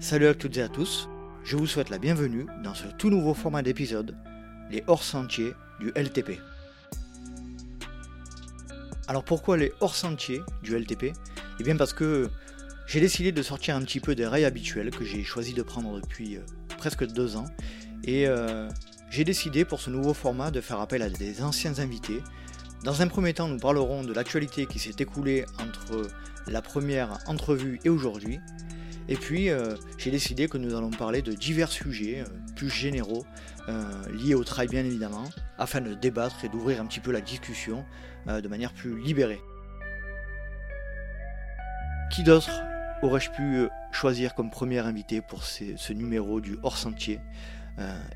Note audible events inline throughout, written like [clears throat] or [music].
Salut à toutes et à tous, je vous souhaite la bienvenue dans ce tout nouveau format d'épisode, les hors-sentiers du LTP. Alors pourquoi les hors-sentiers du LTP Eh bien parce que j'ai décidé de sortir un petit peu des rails habituels que j'ai choisi de prendre depuis euh, presque deux ans et euh, j'ai décidé pour ce nouveau format de faire appel à des anciens invités. Dans un premier temps, nous parlerons de l'actualité qui s'est écoulée entre la première entrevue et aujourd'hui. Et puis, euh, j'ai décidé que nous allons parler de divers sujets euh, plus généraux, euh, liés au trail bien évidemment, afin de débattre et d'ouvrir un petit peu la discussion de manière plus libérée. Qui d'autre aurais-je pu choisir comme premier invité pour ce numéro du hors-sentier? euh,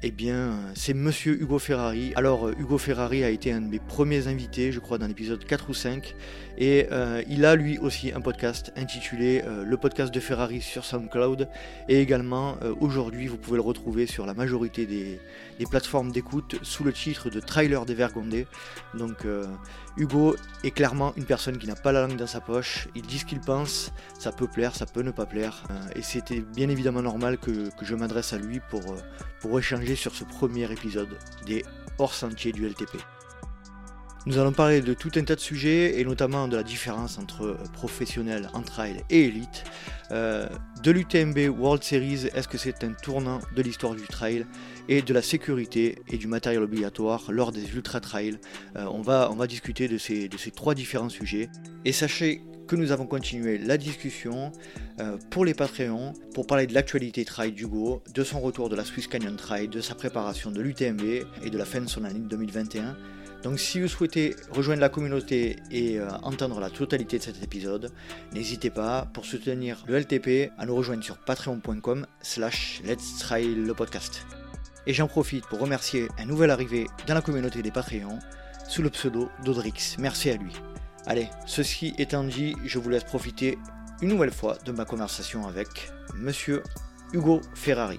eh bien, c'est Monsieur Hugo Ferrari. Alors, euh, Hugo Ferrari a été un de mes premiers invités, je crois, dans l'épisode 4 ou 5. Et euh, il a lui aussi un podcast intitulé Le podcast de Ferrari sur SoundCloud. Et également, aujourd'hui, vous pouvez le retrouver sur la majorité des, plateformes d'écoute sous le titre de Trailer des Vergondés. Donc, Hugo est clairement une personne qui n'a pas la langue dans sa poche. Il dit ce qu'il pense. Ça peut plaire, ça peut ne pas plaire. et c'était bien évidemment normal que, je m'adresse à lui pour échanger sur ce premier épisode des hors-sentiers du LTP. Nous allons parler de tout un tas de sujets et notamment de la différence entre euh, professionnel en trail et élite, euh, de l'UTMB World Series, est-ce que c'est un tournant de l'histoire du trail, et de la sécurité et du matériel obligatoire lors des ultra trails. Euh, on, va, on va discuter de ces, de ces trois différents sujets. Et sachez que nous avons continué la discussion euh, pour les Patreons pour parler de l'actualité trail d'Hugo, de son retour de la Swiss Canyon Trail, de sa préparation de l'UTMB et de la fin de son année 2021. Donc si vous souhaitez rejoindre la communauté et euh, entendre la totalité de cet épisode, n'hésitez pas pour soutenir le LTP à nous rejoindre sur patreon.com slash let's try le podcast. Et j'en profite pour remercier un nouvel arrivé dans la communauté des Patreons sous le pseudo d'Audrix. Merci à lui. Allez, ceci étant dit, je vous laisse profiter une nouvelle fois de ma conversation avec Monsieur Hugo Ferrari.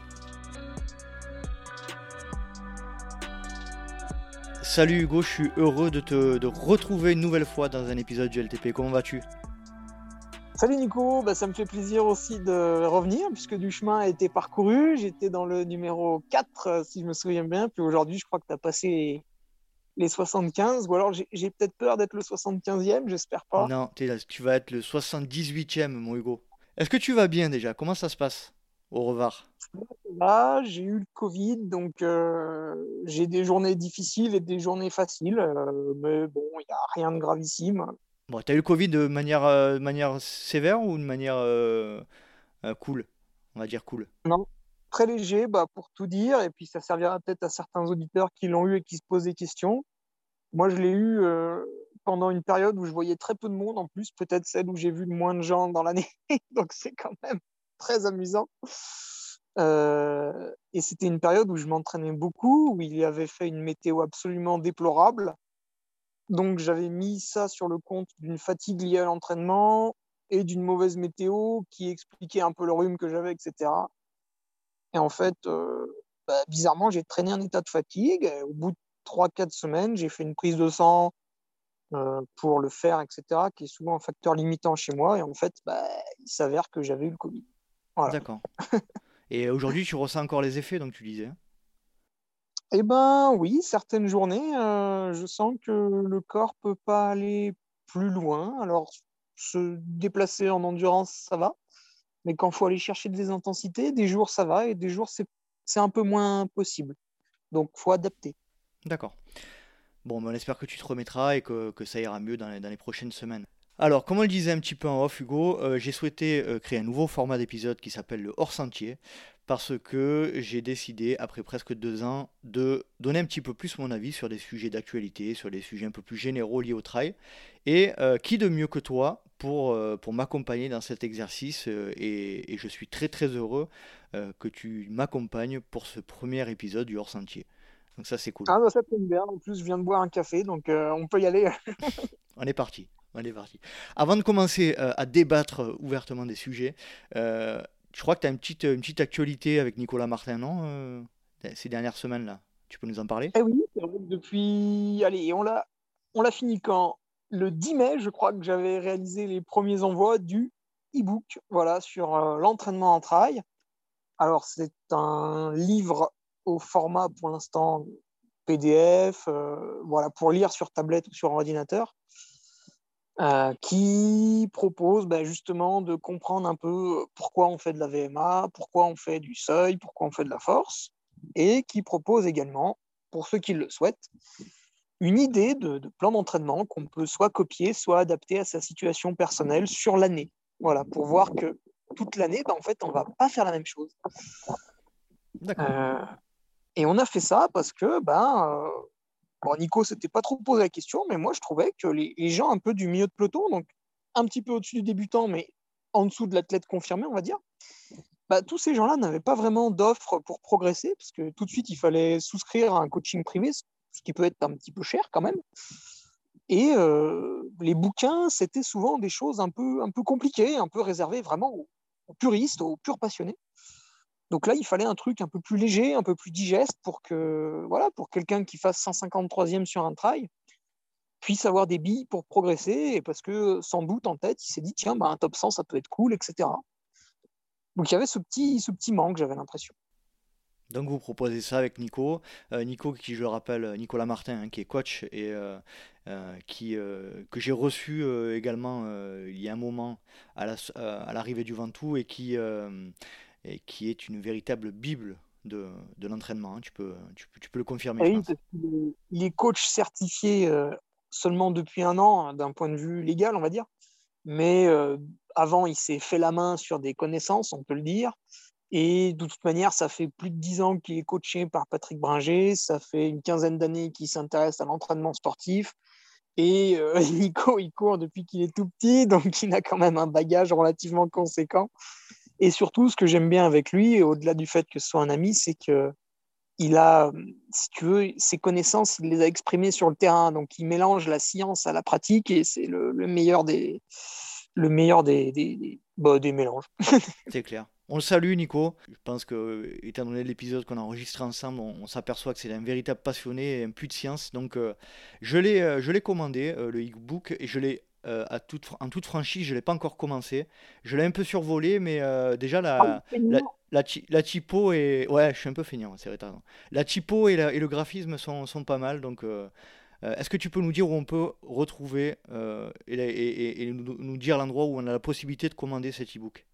Salut Hugo, je suis heureux de te retrouver une nouvelle fois dans un épisode du LTP. Comment vas-tu? Salut Nico, bah, ça me fait plaisir aussi de revenir puisque du chemin a été parcouru. J'étais dans le numéro 4 si je me souviens bien. Puis aujourd'hui, je crois que tu as passé les 75, ou alors j'ai peut-être peur d'être le 75e, j'espère pas. Non, tu vas être le 78e, mon Hugo. Est-ce que tu vas bien déjà? Comment ça se passe au revoir? Là, j'ai eu le Covid, donc euh, j'ai des journées difficiles et des journées faciles, euh, mais bon, il n'y a rien de gravissime. Bon, tu as eu le Covid de manière, euh, manière sévère ou de manière cool? On va dire cool. Non, très léger bah, pour tout dire, et puis ça servira peut-être à certains auditeurs qui l'ont eu et qui se posent des questions. Moi, je l'ai eu euh, pendant une période où je voyais très peu de monde, en plus, peut-être celle où j'ai vu le moins de gens dans l'année, [laughs] donc c'est quand même très amusant. Euh, et c'était une période où je m'entraînais beaucoup, où il y avait fait une météo absolument déplorable. Donc j'avais mis ça sur le compte d'une fatigue liée à l'entraînement et d'une mauvaise météo qui expliquait un peu le rhume que j'avais, etc. Et en fait, euh, bah, bizarrement, j'ai traîné un état de fatigue. au bout de 3-4 semaines, j'ai fait une prise de sang euh, pour le faire, etc., qui est souvent un facteur limitant chez moi. Et en fait, bah, il s'avère que j'avais eu le Covid. D'accord. Et aujourd'hui, tu ressens encore les effets, donc tu disais Eh ben oui, certaines journées, euh, je sens que le corps peut pas aller plus loin. Alors, se déplacer en endurance, ça va. Mais quand il faut aller chercher des intensités, des jours ça va et des jours c'est un peu moins possible. Donc il faut adapter. D'accord. Bon, on espère que tu te remettras et que, ça ira mieux dans les, prochaines semaines. Alors, comme on le disait un petit peu en off, Hugo, euh, j'ai souhaité euh, créer un nouveau format d'épisode qui s'appelle le hors-sentier, parce que j'ai décidé, après presque deux ans, de donner un petit peu plus mon avis sur des sujets d'actualité, sur des sujets un peu plus généraux liés au trail. Et euh, qui de mieux que toi pour, pour m'accompagner dans cet exercice et, et, je suis très très heureux que tu m'accompagnes pour ce premier épisode du hors-sentier. Donc ça, c'est cool. Ah, bah, ça tombe bien. En plus, je viens de boire un café, donc euh, on peut y aller. [laughs] on est parti. On est parti. Avant de commencer euh, à débattre euh, ouvertement des sujets, je crois que tu as une petite, une petite actualité avec Nicolas Martin, non Ces dernières semaines-là? Tu peux nous en parler? Eh oui, depuis. Allez, on l'a, on l'a fini quand? Le 10 mai, je crois que j'avais réalisé les premiers envois du e-book voilà, sur l'entraînement en trail. Alors, c'est un livre au format, pour l'instant, PDF, euh, voilà, pour lire sur tablette ou sur ordinateur, euh, qui propose bah, justement de comprendre un peu pourquoi on fait de la VMA, pourquoi on fait du seuil, pourquoi on fait de la force, et qui propose également, pour ceux qui le souhaitent, une idée de, plan d'entraînement qu'on peut soit copier, soit adapter à sa situation personnelle sur l'année. Voilà, pour voir que toute l'année, bah, en fait, on ne va pas faire la même chose. Euh, et on a fait ça parce que, ben, euh, bon, Nico s'était pas trop posé la question, mais moi, je trouvais que les, gens un peu du milieu de peloton, donc un petit peu au-dessus du débutant, mais en dessous de l'athlète confirmé, on va dire, bah, tous ces gens-là n'avaient pas vraiment d'offre pour progresser, parce que tout de suite, il fallait souscrire à un coaching privé, ce qui peut être un petit peu cher quand même. Et euh, les bouquins, c'était souvent des choses un peu, un peu compliquées, un peu réservées vraiment aux, puristes, aux purs passionnés. Donc là, il fallait un truc un peu plus léger, un peu plus digeste pour que voilà, pour quelqu'un qui fasse 153e sur un trail puisse avoir des billes pour progresser, et parce que sans doute en tête, il s'est dit tiens, bah, un top 100, ça peut être cool, etc. Donc il y avait ce petit, ce petit manque, j'avais l'impression. Donc vous proposez ça avec Nico. Euh, Nico, qui je le rappelle, Nicolas Martin, hein, qui est coach et euh, euh, qui, que j'ai reçu également il y a un moment à, l'arrivée du Ventoux et qui, et qui est une véritable bible de, de l'entraînement. Hein. Tu, peux, tu, peux, le confirmer. Oui, il est coach certifié seulement depuis un an hein, d'un point de vue légal, on va dire. Mais avant, il s'est fait la main sur des connaissances, on peut le dire. Et de toute manière, ça fait plus de dix ans qu'il est coaché par Patrick Bringer. Ça fait une quinzaine d'années qu'il s'intéresse à l'entraînement sportif. Et euh, [laughs] Nico, il court depuis qu'il est tout petit, donc il a quand même un bagage relativement conséquent. Et surtout, ce que j'aime bien avec lui, au-delà du fait que ce soit un ami, c'est que il a, si tu veux, ses connaissances, il les a exprimées sur le terrain. Donc, il mélange la science à la pratique et c'est le, meilleur des, le meilleur des, des, bah, des mélanges. [laughs] c'est clair. On le salue, Nico. Je pense que, étant donné l'épisode qu'on a enregistré ensemble, on, s'aperçoit que c'est un véritable passionné et un puits de science. Donc, euh, je l'ai, euh, je l'ai commandé, euh, le e-book, et je l'ai toute, en toute franchise, je ne l'ai pas encore commencé. Je l'ai un peu survolé, mais déjà, la, ah, la, la, typo et. Ouais, je suis un peu feignant, c'est vrai, La typo et, et, le graphisme sont, sont, pas mal. Donc, est-ce que tu peux nous dire où on peut retrouver et, et, nous, nous, dire l'endroit où on a la possibilité de commander cet e-book?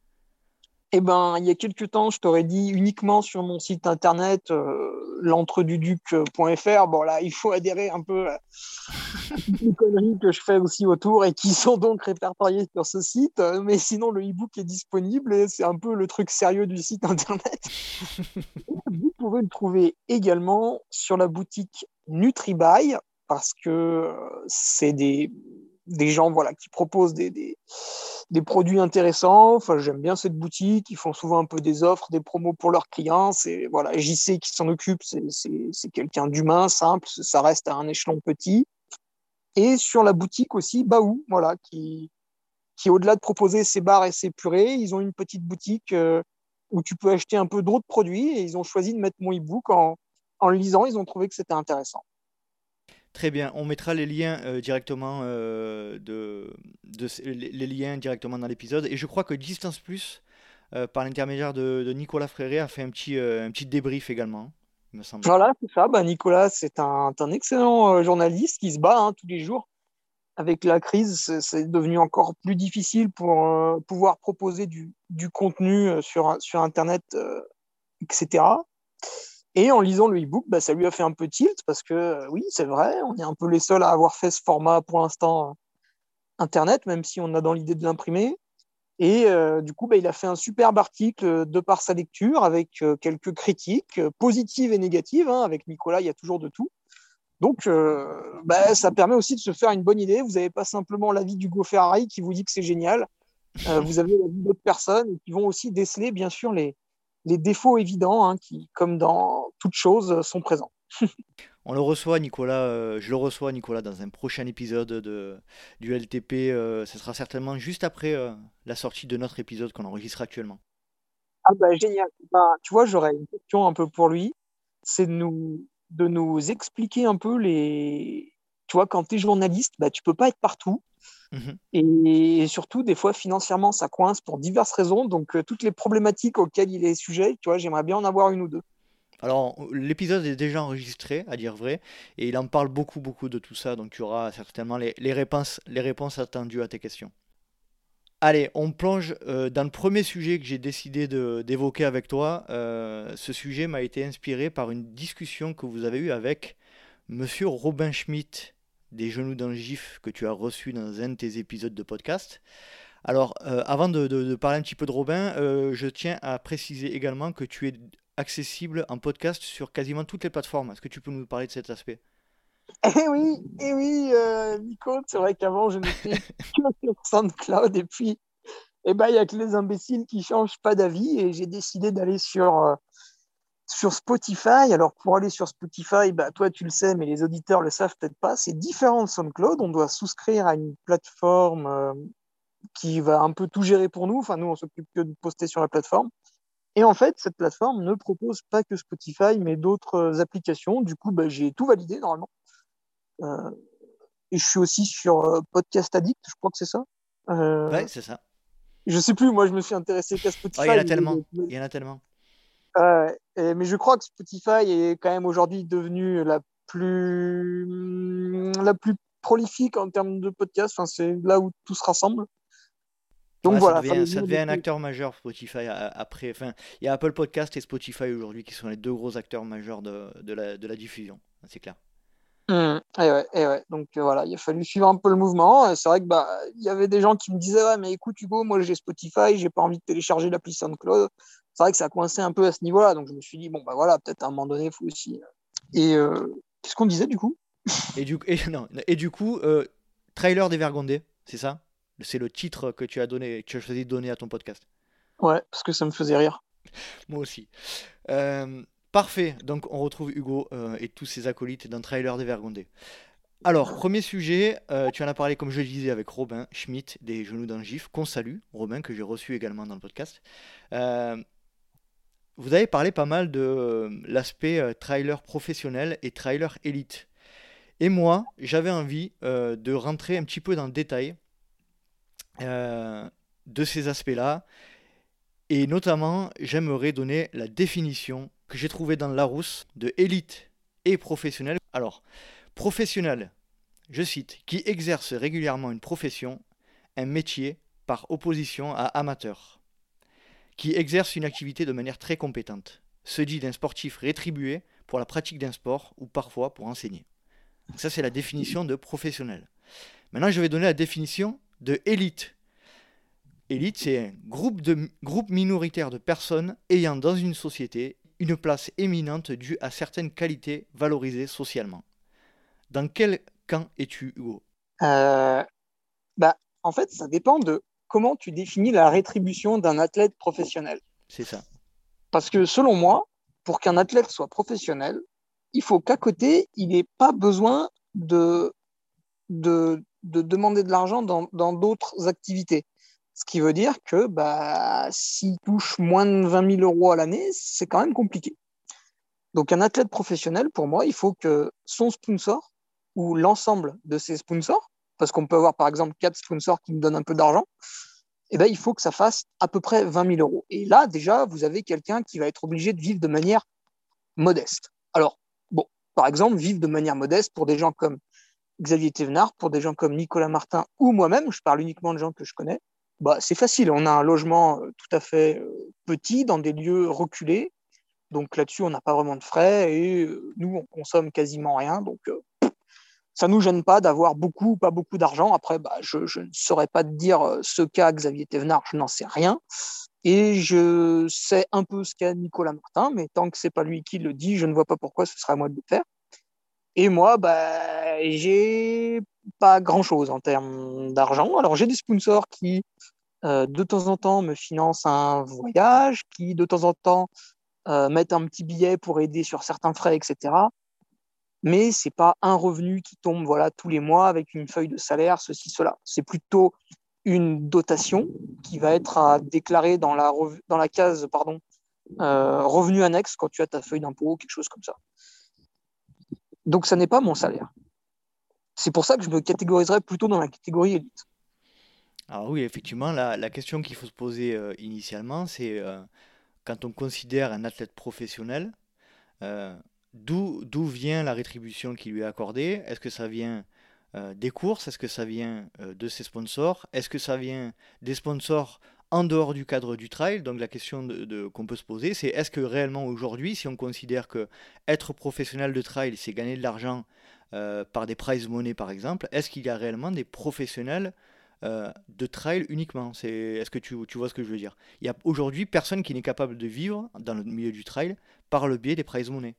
Eh ben, il y a quelques temps, je t'aurais dit uniquement sur mon site internet euh, l'entreduduc.fr. Bon, là, il faut adhérer un peu à [laughs] les conneries que je fais aussi autour et qui sont donc répertoriées sur ce site. Mais sinon, le e-book est disponible et c'est un peu le truc sérieux du site internet. [laughs] Vous pouvez le trouver également sur la boutique NutriBuy parce que euh, c'est des des gens voilà, qui proposent des, des, produits intéressants. Enfin, j'aime bien cette boutique. Ils font souvent un peu des offres, des promos pour leurs clients. C'est voilà, JC qui s'en occupe. C'est quelqu'un d'humain, simple. Ça reste à un échelon petit. Et sur la boutique aussi, Baou, voilà, qui, qui au-delà de proposer ses bars et ses purées, ils ont une petite boutique euh, où tu peux acheter un peu d'autres produits. Et ils ont choisi de mettre mon e-book en, en lisant. Ils ont trouvé que c'était intéressant. Très bien, on mettra les liens euh, directement euh, de, les liens directement dans l'épisode et je crois que Distance Plus euh, par l'intermédiaire de, Nicolas Fréré a fait un petit un petit débrief également. Me semble. Voilà, c'est ça. Bah, Nicolas, c'est un, un, excellent journaliste qui se bat hein, tous les jours. Avec la crise, c'est devenu encore plus difficile pour pouvoir proposer du, du contenu sur, sur Internet, etc. Et en lisant le e-book, bah, ça lui a fait un peu tilt parce que euh, oui, c'est vrai, on est un peu les seuls à avoir fait ce format pour l'instant euh, Internet, même si on a dans l'idée de l'imprimer. Et euh, du coup, bah, il a fait un superbe article de par sa lecture avec quelques critiques positives et négatives. Hein. Avec Nicolas, il y a toujours de tout. Donc, bah, ça permet aussi de se faire une bonne idée. Vous n'avez pas simplement l'avis d'Hugo Ferrari qui vous dit que c'est génial. vous avez l'avis d'autres personnes qui vont aussi déceler, bien sûr, les, les défauts évidents hein, qui, comme dans toute chose, sont présents. [laughs] On le reçoit, Nicolas. Euh, je le reçois, Nicolas, dans un prochain épisode de, du LTP. Euh, ce sera certainement juste après euh, la sortie de notre épisode qu'on enregistre actuellement. Ah bah génial. Bah, tu vois, j'aurais une question un peu pour lui. C'est de nous, de nous expliquer un peu les. Tu vois, quand tu es journaliste, bah, tu peux pas être partout. Mhm. Et, surtout, des fois, financièrement, ça coince pour diverses raisons. Donc, euh, toutes les problématiques auxquelles il est sujet, tu vois, j'aimerais bien en avoir une ou deux. Alors, l'épisode est déjà enregistré, à dire vrai, et il en parle beaucoup, beaucoup de tout ça, donc tu auras certainement les, réponses, les réponses attendues à tes questions. Allez, on plonge euh, dans le premier sujet que j'ai décidé d'évoquer avec toi. Euh, ce sujet m'a été inspiré par une discussion que vous avez eue avec Monsieur Robin Schmitt des Genoux d'un Gif que tu as reçu dans un de tes épisodes de podcast. Alors, euh, avant de, parler un petit peu de Robin, je tiens à préciser également que tu es accessible en podcast sur quasiment toutes les plateformes. Est-ce que tu peux nous parler de cet aspect? Eh oui, eh oui, euh, Nico, c'est vrai qu'avant, je n'étais [laughs] que sur SoundCloud et puis, eh ben, il n'y a que les imbéciles qui changent pas d'avis et j'ai décidé d'aller sur, euh, sur Spotify. Alors, pour aller sur Spotify, bah, toi, tu le sais, mais les auditeurs le savent peut-être pas, c'est différent de SoundCloud. On doit souscrire à une plateforme euh, qui va un peu tout gérer pour nous. Enfin, nous, on s'occupe que de poster sur la plateforme. Et en fait, cette plateforme ne propose pas que Spotify, mais d'autres applications. Du coup, bah, j'ai tout validé normalement. Euh, et je suis aussi sur euh, Podcast Addict, je crois que c'est ça. Euh, ouais, c'est ça. Je sais plus, moi je me suis intéressé qu'à Spotify. il y en a tellement. Il y en a tellement. Mais je crois que Spotify est quand même aujourd'hui devenu la plus, la plus prolifique en termes de podcasts. Enfin, c'est là où tout se rassemble. Donc voilà. Ça devient, un acteur majeur Spotify après. Enfin, il y a Apple Podcast et Spotify aujourd'hui qui sont les deux gros acteurs majeurs de, de, la, de la diffusion. C'est clair. Mmh. Et ouais, et ouais. Donc euh, voilà, il a fallu suivre un peu le mouvement. C'est vrai que bah il y avait des gens qui me disaient ouais mais écoute Hugo, moi j'ai Spotify, j'ai pas envie de télécharger l'appli SoundCloud. C'est vrai que ça a coincé un peu à ce niveau-là, donc je me suis dit bon bah voilà peut-être à un moment donné il faut aussi. Euh, et euh, qu'est-ce qu'on disait du coup? Et du et, non, et du coup trailer des Vergondés, c'est ça? C'est le titre que tu as donné, que tu as choisi de donner à ton podcast. Ouais, parce que ça me faisait rire. moi aussi. Parfait, donc on retrouve Hugo euh, et tous ses acolytes dans Trailer des Vergondés. Alors, premier sujet, euh, tu en as parlé comme je le disais avec Robin Schmitt des Genoux d'un Gif, qu'on salue, Robin que j'ai reçu également dans le podcast. Euh, vous avez parlé pas mal de l'aspect trailer professionnel et trailer élite. Et moi, j'avais envie de rentrer un petit peu dans le détail de ces aspects-là. Et notamment, j'aimerais donner la définition que j'ai trouvé dans Larousse de élite et professionnel. Alors, professionnel, je cite, qui exerce régulièrement une profession, un métier, par opposition à amateur, qui exerce une activité de manière très compétente, se dit d'un sportif rétribué pour la pratique d'un sport ou parfois pour enseigner. ça, c'est la définition de professionnel. Maintenant, je vais donner la définition de élite. Élite, c'est un groupe, groupe minoritaire de personnes ayant dans une société une place éminente due à certaines qualités valorisées socialement. Dans quel camp es-tu, Hugo? Euh, bah, En fait, ça dépend de comment tu définis la rétribution d'un athlète professionnel. C'est ça. Parce que selon moi, pour qu'un athlète soit professionnel, il faut qu'à côté, il n'ait pas besoin de, de, demander de l'argent dans d'autres activités. Ce qui veut dire que bah, s'il touche moins de 20 000 euros à l'année, c'est quand même compliqué. Donc un athlète professionnel, pour moi, il faut que son sponsor ou l'ensemble de ses sponsors, parce qu'on peut avoir par exemple quatre sponsors qui me donnent un peu d'argent, eh ben, il faut que ça fasse à peu près 20 000 euros. Et là, déjà, vous avez quelqu'un qui va être obligé de vivre de manière modeste. Alors, bon, par exemple, vivre de manière modeste pour des gens comme Xavier Thévenard, pour des gens comme Nicolas Martin ou moi-même, je parle uniquement de gens que je connais, bah, c'est facile. On a un logement euh, tout à fait euh, petit dans des lieux reculés. Donc là-dessus, on n'a pas vraiment de frais et euh, nous, on consomme quasiment rien. Donc ça ne nous gêne pas d'avoir beaucoup ou pas beaucoup d'argent. Après, bah, je, ne saurais pas te dire ce qu'a Xavier Thévenard, je n'en sais rien. Et je sais un peu ce qu'a Nicolas Martin, mais tant que c'est pas lui qui le dit, je ne vois pas pourquoi ce serait à moi de le faire. Et moi, bah, j'ai pas grand chose en termes d'argent. Alors, j'ai des sponsors qui, euh, de temps en temps, me financent un voyage, qui, de temps en temps, euh, mettent un petit billet pour aider sur certains frais, etc. Mais c'est pas un revenu qui tombe voilà, tous les mois avec une feuille de salaire, ceci, cela. C'est plutôt une dotation qui va être à déclarer dans la, dans la case pardon, euh, revenu annexe quand tu as ta feuille d'impôt, quelque chose comme ça. Donc, ça n'est pas mon salaire. C'est pour ça que je me catégoriserais plutôt dans la catégorie élite. Alors oui, effectivement, la, question qu'il faut se poser euh, initialement, c'est euh, quand on considère un athlète professionnel, euh, d'où vient la rétribution qui lui est accordée? Est-ce que ça vient des courses? Est-ce que ça vient de ses sponsors? Est-ce que ça vient des sponsors en dehors du cadre du trail Donc la question qu'on peut se poser, c'est est-ce que réellement aujourd'hui, si on considère que être professionnel de trail, c'est gagner de l'argent par des prize money par exemple, est-ce qu'il y a réellement des professionnels euh, de trail uniquement? Est-ce que tu, vois ce que je veux dire? Il y a aujourd'hui personne qui n'est capable de vivre dans le milieu du trail par le biais des prize money.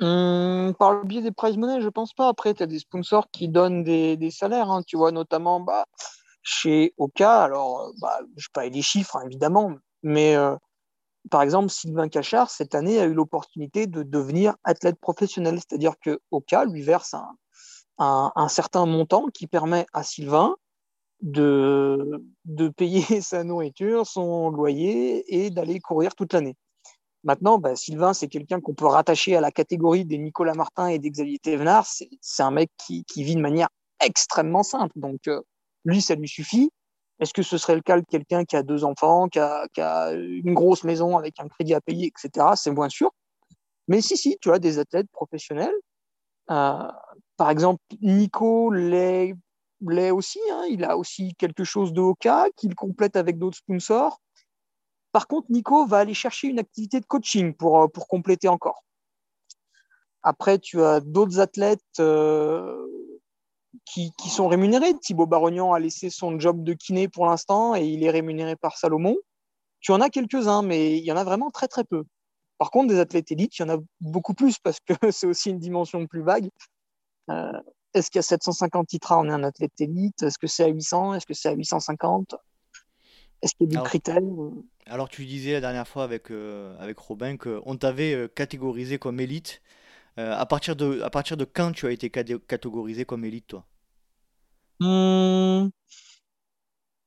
Hum, par le biais des prize money, je pense pas. Après, tu as des sponsors qui donnent des, des salaires, hein. tu vois, notamment bah, chez Oka. Alors, bah, je pas les chiffres, hein, évidemment, mais euh, par exemple, Sylvain Cachard, cette année, a eu l'opportunité de devenir athlète professionnel. C'est-à-dire que Oka lui verse un, un, un, certain montant qui permet à Sylvain de, de payer [laughs] sa nourriture, son loyer et d'aller courir toute l'année. Maintenant, bah, Sylvain, c'est quelqu'un qu'on peut rattacher à la catégorie des Nicolas Martin et des Xavier Thévenard. C'est un mec qui, qui, vit de manière extrêmement simple. Donc, euh, lui, ça lui suffit. Est-ce que ce serait le cas de quelqu'un qui a deux enfants, qui a, une grosse maison avec un crédit à payer, etc. C'est moins sûr. Mais si, si, tu as des athlètes professionnels. Euh, par exemple, Nico l'est l'est aussi. Hein. Il a aussi quelque chose de Oka qu'il complète avec d'autres sponsors. Par contre, Nico va aller chercher une activité de coaching pour, euh, pour compléter encore. Après, tu as d'autres athlètes euh, qui, qui, sont rémunérés. Thibaut Barognan a laissé son job de kiné pour l'instant et il est rémunéré par Salomon. Tu en as quelques-uns, mais il y en a vraiment très très peu. Par contre, des athlètes élites, il y en a beaucoup plus parce que [laughs] c'est aussi une dimension plus vague. Euh, est-ce qu'à 750 titres, on est un athlète élite? Est-ce que c'est à 800 Est-ce que c'est à 850 Est-ce qu'il y a des critères Alors, tu disais la dernière fois avec, euh, avec Robin qu'on t'avait euh, catégorisé comme élite. Euh, à, partir de, à partir de quand tu as été catégorisé comme élite, toi? Hmm,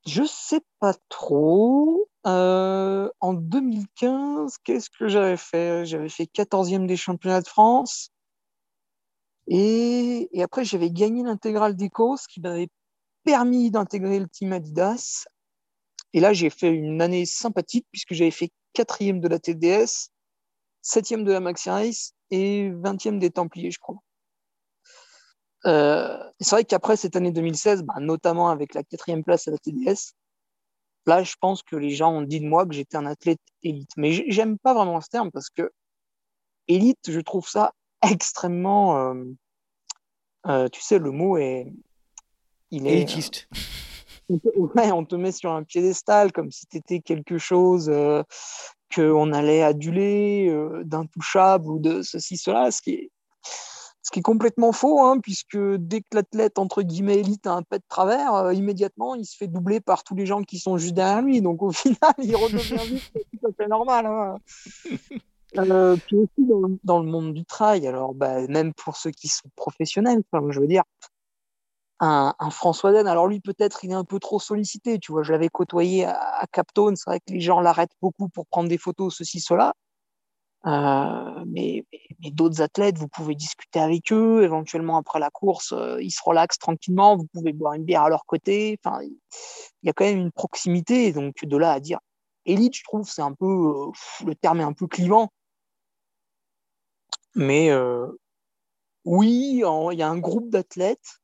Je sais pas trop. en 2015, qu'est-ce que j'avais fait? J'avais fait 14e des championnats de France. Et, et après, j'avais gagné l'intégrale d'Ecos, ce qui m'avait permis d'intégrer le team Adidas. Et là, j'ai fait une année sympathique puisque j'avais fait quatrième de la TDS, septième de la Maxi Race et vingtième des Templiers, je crois. Euh, c'est vrai qu'après cette année 2016, bah, notamment avec la quatrième place à la TDS, là, je pense que les gens ont dit de moi que j'étais un athlète élite. Mais j'aime pas vraiment ce terme parce que élite, je trouve ça [laughs] extrêmement. Euh, euh, tu sais, le mot est. Il est. Élitiste. On te, ouais, on te met sur un piédestal comme si tu étais quelque chose qu'on allait aduler, d'intouchable ou de ceci, cela, ce qui est, ce qui est complètement faux, hein, puisque dès que l'athlète, entre guillemets, élite a un pet de travers, immédiatement, il se fait doubler par tous les gens qui sont juste derrière lui. Donc au [laughs] final, il redevient vite tout à fait normal. Hein. [laughs] Euh, puis aussi dans, dans, le monde du trail, alors bah, même pour ceux qui sont professionnels, enfin, je veux dire, un, François Den, alors lui peut-être il est un peu trop sollicité, tu vois, je l'avais côtoyé à, à Captone, c'est vrai que les gens l'arrêtent beaucoup pour prendre des photos, ceci, cela. Euh, mais, d'autres athlètes, vous pouvez discuter avec eux, éventuellement après la course, euh, ils se relaxent tranquillement, vous pouvez boire une bière à leur côté. Enfin, il y a quand même une proximité, donc de là à dire élite, je trouve, c'est un peu euh, le terme est un peu clivant. Mais oui, il y a un groupe d'athlètes.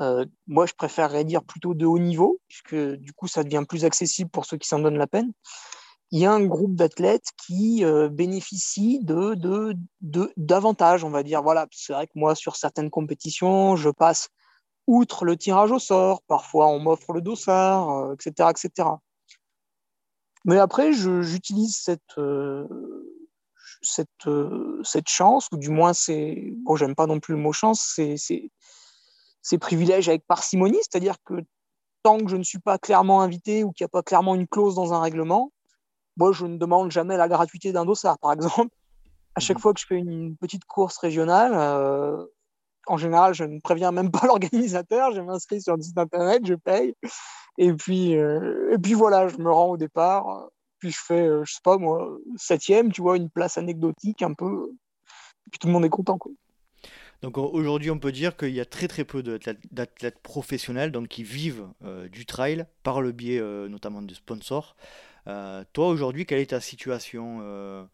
Euh, moi, je préférerais dire plutôt de haut niveau, puisque du coup, ça devient plus accessible pour ceux qui s'en donnent la peine. Il y a un groupe d'athlètes qui euh, bénéficient de, de, on va dire. Voilà, c'est vrai que moi, sur certaines compétitions, je passe outre le tirage au sort. Parfois, on m'offre le dossard, etc., etc. Mais après, j'utilise cette, euh, cette, euh, chance, ou du moins, c'est, bon, j'aime pas non plus le mot chance, c'est, c'est privilège avec parcimonie, c'est-à-dire que tant que je ne suis pas clairement invité ou qu'il n'y a pas clairement une clause dans un règlement, moi, je ne demande jamais la gratuité d'un dossard, par exemple. À chaque mmh. fois que je fais une petite course régionale, euh, en général, je ne préviens même pas [laughs] l'organisateur, je m'inscris sur le site internet, je paye, et puis, euh, et puis voilà, je me rends au départ puis je fais, euh, je sais pas moi, septième, tu vois, une place anecdotique un peu, et puis tout le monde est content. Quoi. Donc aujourd'hui, on peut dire qu'il y a très très peu d'athlètes professionnels donc, qui vivent du trail par le biais notamment de sponsors. toi aujourd'hui, quelle est ta situation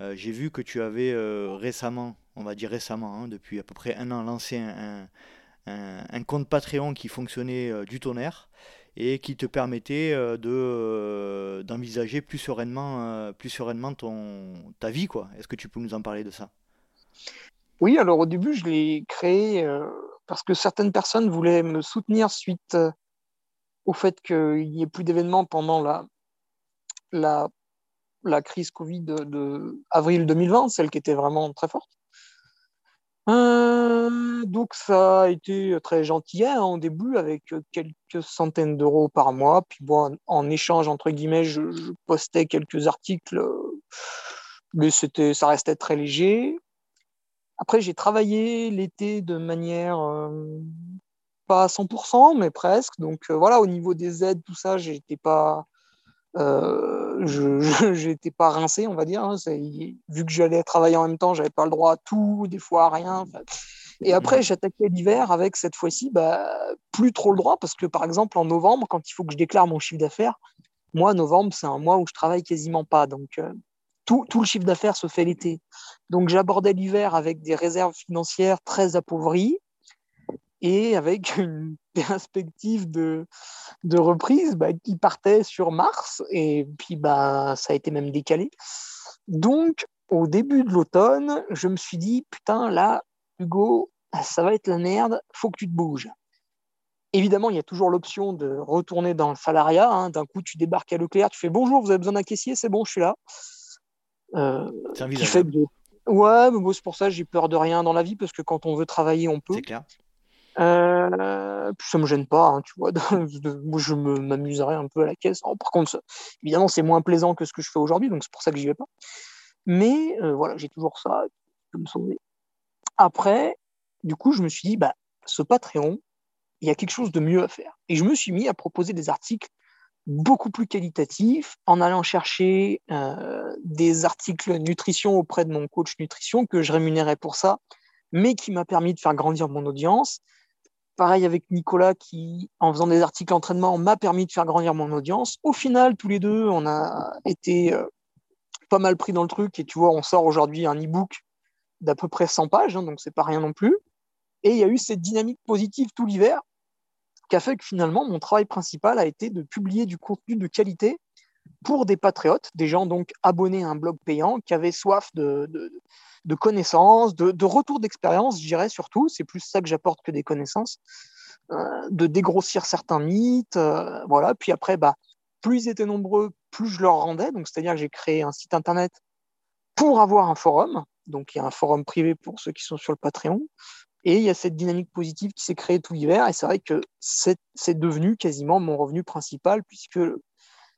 J'ai vu que tu avais récemment, on va dire récemment, hein, depuis à peu près un an, lancé un, un, compte Patreon qui fonctionnait euh, du tonnerre et qui te permettait euh, de euh, d'envisager plus sereinement plus sereinement ton ta vie quoi. Est-ce que tu peux nous en parler de ça? Oui, alors au début je l'ai créé parce que certaines personnes voulaient me soutenir suite au fait qu'il n'y ait plus d'événements pendant la la crise Covid de, avril 2020, celle qui était vraiment très forte. Euh, donc ça a été très gentil hein, au début avec quelques centaines d'euros par mois. Puis bon, en, échange entre guillemets, je, postais quelques articles, mais ça restait très léger. Après, j'ai travaillé l'été de manière euh, pas à 100%, mais presque. Donc euh, voilà, au niveau des aides, tout ça, j'étais pas euh, je [laughs] pas rincé, on va dire. Hein. vu que j'allais travailler en même temps, j'avais pas le droit à tout, des fois à rien. Et après, j'attaquais l'hiver avec cette fois-ci bah, plus trop le droit parce que par exemple en novembre, quand il faut que je déclare mon chiffre d'affaires, moi, novembre, c'est un mois où je travaille quasiment pas. Donc, tout, le chiffre d'affaires se fait l'été. Donc, j'abordais l'hiver avec des réserves financières très appauvries et avec [laughs] une perspective de, de reprise bah, qui partait sur mars, et puis bah, ça a été même décalé. Donc, au début de l'automne, je me suis dit, putain, là, Hugo, ça va être la merde, faut que tu te bouges. Évidemment, il y a toujours l'option de retourner dans le salariat. Hein. D'un coup, tu débarques à Leclerc, tu fais bonjour, vous avez besoin d'un caissier, c'est bon, je suis là. Euh, qui fait Ouais, mais c'est pour ça j'ai peur de rien dans la vie, parce que quand on veut travailler, on peut. C'est clair. Euh, ça me gêne pas, hein, tu vois. [laughs] je m'amuserais un peu à la caisse. par contre, évidemment, c'est moins plaisant que ce que je fais aujourd'hui, donc c'est pour ça que j'y vais pas. Mais euh, voilà, j'ai toujours ça, me sauver. Après, du coup, je me suis dit, bah, ce Patreon, il y a quelque chose de mieux à faire. Et je me suis mis à proposer des articles beaucoup plus qualitatifs en allant chercher euh, des articles nutrition auprès de mon coach nutrition que je rémunérais pour ça, mais qui m'a permis de faire grandir mon audience Pareil avec Nicolas qui, en faisant des articles d'entraînement, m'a permis de faire grandir mon audience. Au final, tous les deux, on a été euh, pas mal pris dans le truc. Et tu vois, on sort aujourd'hui un e-book d'à peu près 100 pages, hein, donc c'est pas rien non plus. Et il y a eu cette dynamique positive tout l'hiver qui a fait que finalement, mon travail principal a été de publier du contenu de qualité pour des patriotes, des gens donc abonnés à un blog payant qui avaient soif de, de connaissances, de, retour d'expérience, je dirais surtout. C'est plus ça que j'apporte que des connaissances, euh, de dégrossir certains mythes. Euh, voilà. Puis après, bah, plus ils étaient nombreux, plus je leur rendais. Donc, c'est-à-dire que j'ai créé un site internet pour avoir un forum. Donc, il y a un forum privé pour ceux qui sont sur le Patreon. Et il y a cette dynamique positive qui s'est créée tout l'hiver. Et c'est vrai que c'est devenu quasiment mon revenu principal, puisque le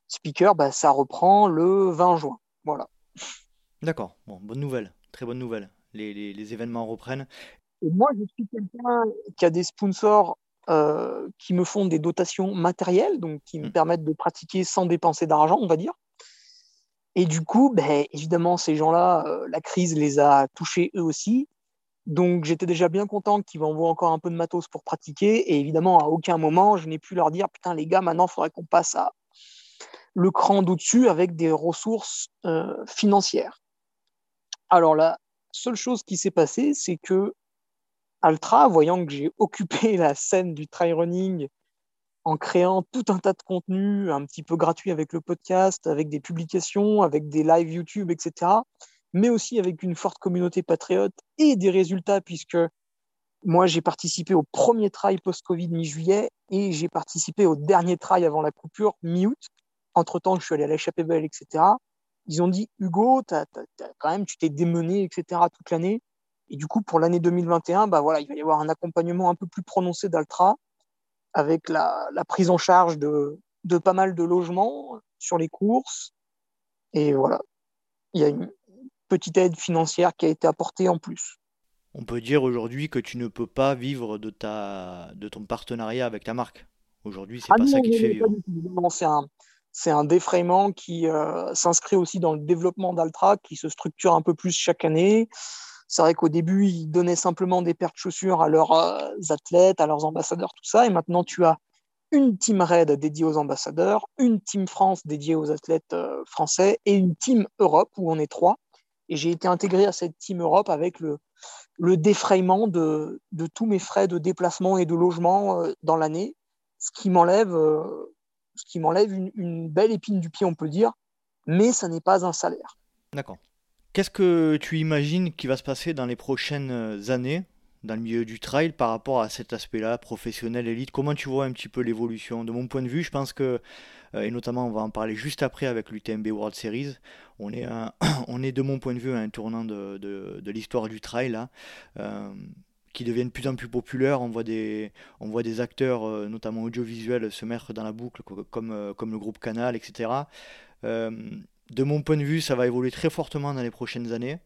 speaker, bah, ça reprend le 20 juin. Voilà. D'accord, bon, bonne nouvelle. Très bonne nouvelle. Les, événements reprennent. Et moi, je suis quelqu'un qui a des sponsors euh, qui me font des dotations matérielles, donc qui me mm. permettent de pratiquer sans dépenser d'argent, on va dire. Et du coup, ben, évidemment, ces gens-là, euh, la crise les a touchés eux aussi. Donc j'étais déjà bien content qu'ils m'envoient encore un peu de matos pour pratiquer. Et évidemment, à aucun moment, je n'ai pu leur dire, putain les gars, maintenant, il faudrait qu'on passe à le cran d'au-dessus avec des ressources euh, financières. Alors la seule chose qui s'est passée, c'est que Altra, voyant que j'ai occupé [laughs] la scène du trail running en créant tout un tas de contenus un petit peu gratuits avec le podcast, avec des publications, avec des lives YouTube, etc., mais aussi avec une forte communauté patriote et des résultats, puisque moi, j'ai participé au premier trail post-Covid mi-juillet et j'ai participé au dernier trail avant la coupure mi-août. Entre-temps, je suis allé à l'échappée belle, etc ils ont dit Hugo, quand même, tu t'es démené, etc. toute l'année. Et du coup, pour l'année 2021, bah voilà, il va y avoir un accompagnement un peu plus prononcé d'Altra avec la, prise en charge de, de, pas mal de logements sur les courses. Et voilà, il y a une petite aide financière qui a été apportée en plus. On peut dire aujourd'hui que tu ne peux pas vivre de, ta, de ton partenariat avec ta marque. Aujourd'hui, c'est ah pas ça qui te fait vivre. C'est un, c'est un défraiement qui euh, s'inscrit aussi dans le développement d'Altra, qui se structure un peu plus chaque année. C'est vrai qu'au début, ils donnaient simplement des paires de chaussures à leurs euh, athlètes, à leurs ambassadeurs, tout ça. Et maintenant, tu as une team Red dédiée aux ambassadeurs, une team France dédiée aux athlètes euh, français et une team Europe où on est trois. Et j'ai été intégré à cette team Europe avec le, le défrayement de, tous mes frais de déplacement et de logement euh, dans l'année, ce qui m'enlève ce qui m'enlève une, une belle épine du pied, on peut dire, mais ça n'est pas un salaire. D'accord. Qu'est-ce que tu imagines qui va se passer dans les prochaines années dans le milieu du trail par rapport à cet aspect-là, professionnel, élite? Comment tu vois un petit peu l'évolution? De mon point de vue, je pense que, euh, et notamment on va en parler juste après avec l'UTMB World Series, [clears throat] on est, de mon point de vue à un tournant de, l'histoire du trail. Euh, qui deviennent de plus en plus populaires. On voit des, acteurs, euh, notamment audiovisuels, se mettre dans la boucle, comme, comme le groupe Canal, etc de mon point de vue, ça va évoluer très fortement dans les prochaines années.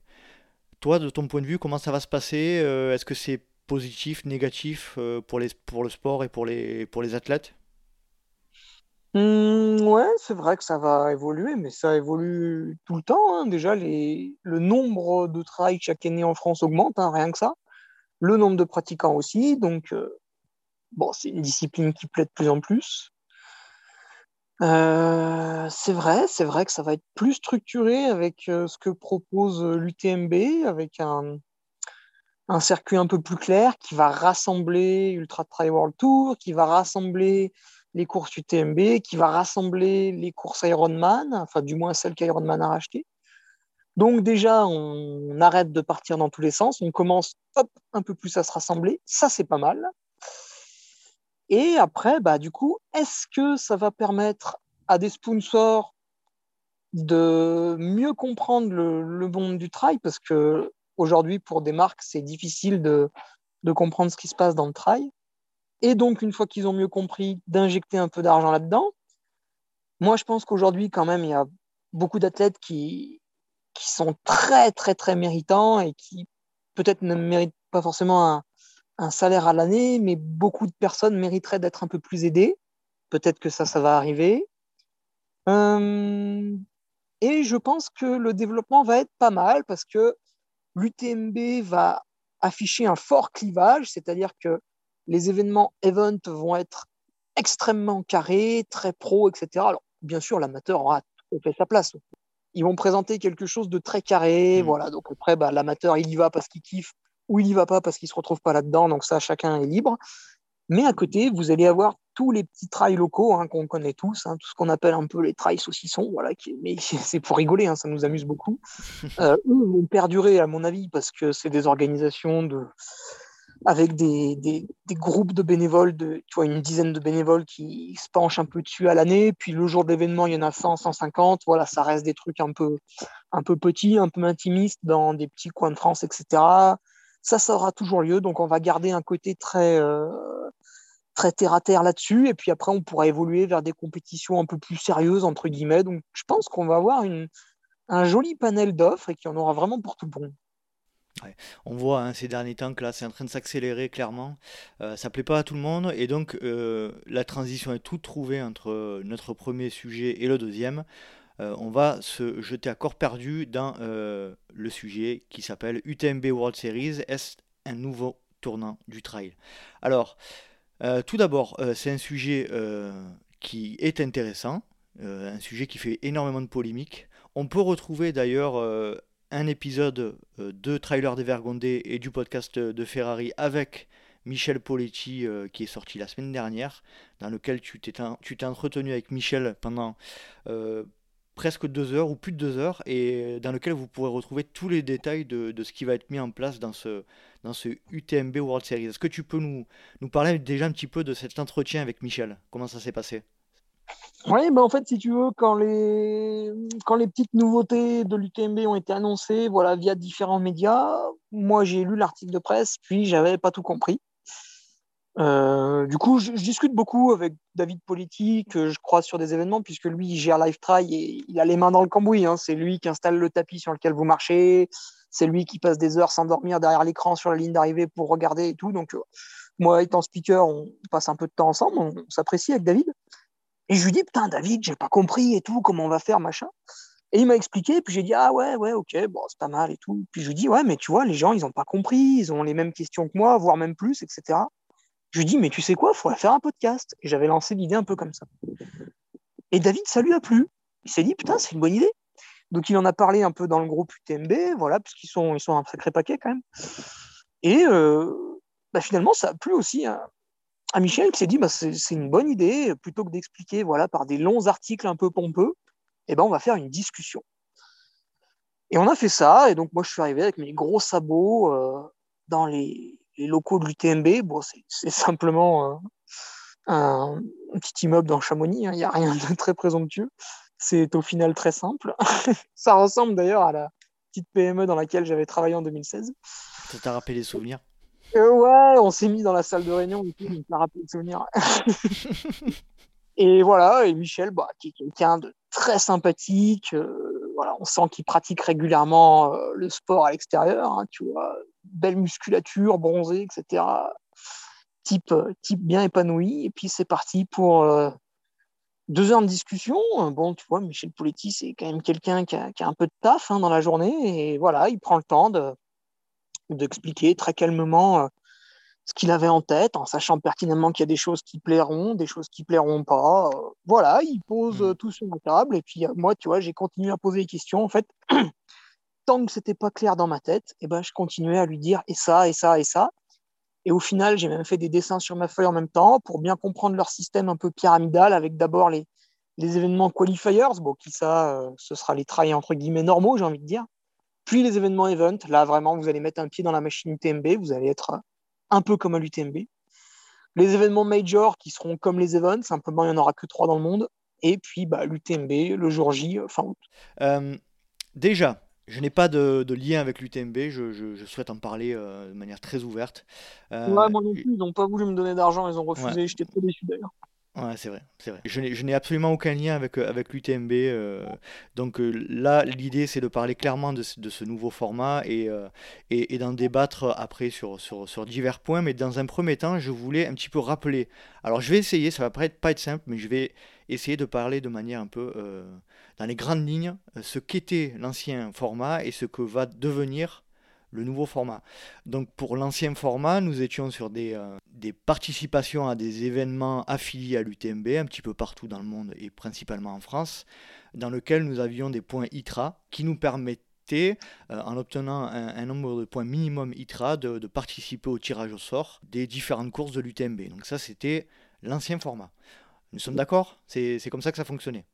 Toi, de ton point de vue, comment ça va se passer euh, Est-ce que c'est positif, négatif euh, pour, le sport et pour les athlètes? Mmh, Ouais, c'est vrai que ça va évoluer, mais ça évolue tout le temps. Hein. Déjà, le nombre de trails chaque année en France augmente, hein, rien que ça. Le nombre de pratiquants aussi. Donc, euh, bon, c'est une discipline qui plaît de plus en plus. Euh, c'est vrai, c'est vrai que ça va être plus structuré avec euh, ce que propose l'UTMB, avec un, un circuit un peu plus clair qui va rassembler Ultra Trail World Tour, qui va rassembler les courses UTMB, qui va rassembler les courses Ironman, enfin du moins celles qu'Ironman a rachetées. Donc déjà, on, arrête de partir dans tous les sens, on commence hop, un peu plus à se rassembler, ça c'est pas mal. Et après, bah, du coup, est-ce que ça va permettre à des sponsors de mieux comprendre le, monde du trail? Parce que aujourd'hui, pour des marques, c'est difficile de, comprendre ce qui se passe dans le trail. Et donc, une fois qu'ils ont mieux compris, d'injecter un peu d'argent là-dedans. Moi, je pense qu'aujourd'hui, quand même, il y a beaucoup d'athlètes qui, qui sont très, très, très méritants et qui peut-être ne méritent pas forcément un, salaire à l'année, mais beaucoup de personnes mériteraient d'être un peu plus aidées. Peut-être que ça, ça va arriver. Euh, et je pense que le développement va être pas mal parce que l'UTMB va afficher un fort clivage, c'est-à-dire que les événements event vont être extrêmement carrés, très pro, etc. Alors, bien sûr, l'amateur aura fait sa place. Ils vont présenter quelque chose de très carré, mmh. voilà. Donc après, bah, l'amateur, il y va parce qu'il kiffe ou il n'y va pas parce qu'il ne se retrouve pas là-dedans, donc ça, chacun est libre. Mais à côté, vous allez avoir tous les petits trails locaux hein, qu'on connaît tous, hein, tout ce qu'on appelle un peu les trails saucissons, voilà, qui, mais [laughs] c'est pour rigoler, hein, ça nous amuse beaucoup. [laughs] Euh, eux vont perdurer, à mon avis, parce que c'est des organisations de, avec des, groupes de bénévoles, tu vois, une dizaine de bénévoles qui se penchent un peu dessus à l'année. Puis le jour d'événement, il y en a 100, 150. Voilà, ça reste des trucs un peu, un peu petits, un peu intimistes dans des petits coins de France, etc. Ça, ça aura toujours lieu. Donc, on va garder un côté très, euh, très terre à terre là-dessus. Et puis après, on pourra évoluer vers des compétitions un peu plus sérieuses, entre guillemets. Donc, je pense qu'on va avoir un joli panel d'offres et qu'il y en aura vraiment pour tout le monde. On voit hein, ces derniers temps que là c'est en train de s'accélérer clairement. Euh, ça plaît pas à tout le monde et donc euh, la transition est toute trouvée entre notre premier sujet et le deuxième. Euh, on va se jeter à corps perdu dans euh, le sujet qui s'appelle UTMB World Series. Est-ce un nouveau tournant du trail? Alors, tout d'abord, c'est un sujet qui est intéressant, un sujet qui fait énormément de polémiques. On peut retrouver d'ailleurs un épisode de Trailer des Vergondés et du podcast de Ferrari avec Michel Poletti qui est sorti la semaine dernière, dans lequel tu t'es entretenu avec Michel pendant presque deux heures ou plus de deux heures et dans lequel vous pourrez retrouver tous les détails de, ce qui va être mis en place dans ce, dans ce UTMB World Series. Est-ce que tu peux nous, nous parler déjà un petit peu de cet entretien avec Michel? Comment ça s'est passé? Oui, bah en fait, si tu veux, quand les, quand les petites nouveautés de l'UTMB ont été annoncées voilà, via différents médias, moi j'ai lu l'article de presse, puis j'avais pas tout compris. Euh, du coup, je, discute beaucoup avec David Politique, que je crois sur des événements, puisque lui, il gère LiveTry et il a les mains dans le cambouis. Hein. C'est lui qui installe le tapis sur lequel vous marchez. C'est lui qui passe des heures sans dormir derrière l'écran sur la ligne d'arrivée pour regarder et tout. Donc, euh, moi, étant speaker, on passe un peu de temps ensemble, on, s'apprécie avec David. Et je lui dis, putain, David, j'ai pas compris et tout, comment on va faire, machin. Et il m'a expliqué, puis j'ai dit, ah ouais, ouais, ok, bon, c'est pas mal et tout. Puis je lui dis, ouais, mais tu vois, les gens, ils n'ont pas compris, ils ont les mêmes questions que moi, voire même plus, etc. Je lui dis, mais tu sais quoi, il faudrait faire un podcast. Et j'avais lancé l'idée un peu comme ça. Et David, ça lui a plu. Il s'est dit, putain, c'est une bonne idée. Donc il en a parlé un peu dans le groupe UTMB, voilà, puisqu'ils sont, ils sont un sacré paquet quand même. Et euh, bah, finalement, ça a plu aussi à, Michel qui s'est dit, bah, c'est une bonne idée, plutôt que d'expliquer voilà, par des longs articles un peu pompeux, eh ben, on va faire une discussion. Et on a fait ça, et donc moi je suis arrivé avec mes gros sabots euh, dans les, locaux de l'UTMB. Bon, c'est simplement euh, un, petit immeuble dans Chamonix, hein. il n'y a rien de très présomptueux. C'est au final très simple. [laughs] ça ressemble d'ailleurs à la petite PME dans laquelle j'avais travaillé en 2016. Ça t'a rappelé des souvenirs? Euh, Ouais, on s'est mis dans la salle de réunion, ça m'a rappelé des souvenirs. [laughs] et voilà, et Michel, bah, qui est quelqu'un de très sympathique. Euh, voilà, on sent qu'il pratique régulièrement euh, le sport à l'extérieur, hein, tu vois, belle musculature, bronzé, etc. Type, type bien épanoui. Et puis c'est parti pour deux heures de discussion. Bon, tu vois, Michel Poletti, c'est quand même quelqu'un qui a, un peu de taf hein, dans la journée. Et voilà, il prend le temps d'expliquer très calmement ce qu'il avait en tête, en sachant pertinemment qu'il y a des choses qui plairont, des choses qui plairont pas. voilà, il pose mmh. tout sur la table. Et puis moi, tu vois, j'ai continué à poser des questions. En fait, [clears throat] tant que c'était pas clair dans ma tête, et eh ben, je continuais à lui dire et ça, et ça, et ça. Et au final, j'ai même fait des dessins sur ma feuille en même temps pour bien comprendre leur système un peu pyramidal avec d'abord les, les événements qualifiers, bon, qui ça, euh, ce sera les trails entre guillemets normaux, j'ai envie de dire. Puis les événements event, là vraiment, vous allez mettre un pied dans la machine UTMB, vous allez être un peu comme à l'UTMB. Les événements major qui seront comme les events, simplement il n'y en aura que trois dans le monde. Et puis bah, l'UTMB, le jour J, fin août. Euh, déjà, je n'ai pas de, lien avec l'UTMB, je, souhaite en parler euh, de manière très ouverte. Euh, ouais, moi non plus, ils n'ont pas voulu me donner d'argent, ils ont refusé, j'étais très déçu d'ailleurs. Ouais, c'est vrai, c'est vrai. Je n'ai absolument aucun lien avec, euh, avec l'UTMB. donc là, l'idée, c'est de parler clairement de, ce nouveau format et, et, d'en débattre après sur, sur, sur, divers points. Mais dans un premier temps, je voulais un petit peu rappeler. Alors, je vais essayer, ça va pas être, pas être simple, mais je vais essayer de parler de manière un peu dans les grandes lignes euh, ce qu'était l'ancien format et ce que va devenir le nouveau format. Donc pour l'ancien format, nous étions sur des, euh, participations à des événements affiliés à l'UTMB, un petit peu partout dans le monde et principalement en France, dans lequel nous avions des points ITRA qui nous permettaient, euh, en obtenant un, nombre de points minimum ITRA, de, de, participer au tirage au sort des différentes courses de l'UTMB. Donc ça, c'était l'ancien format. Nous sommes d'accord? C'est comme ça que ça fonctionnait?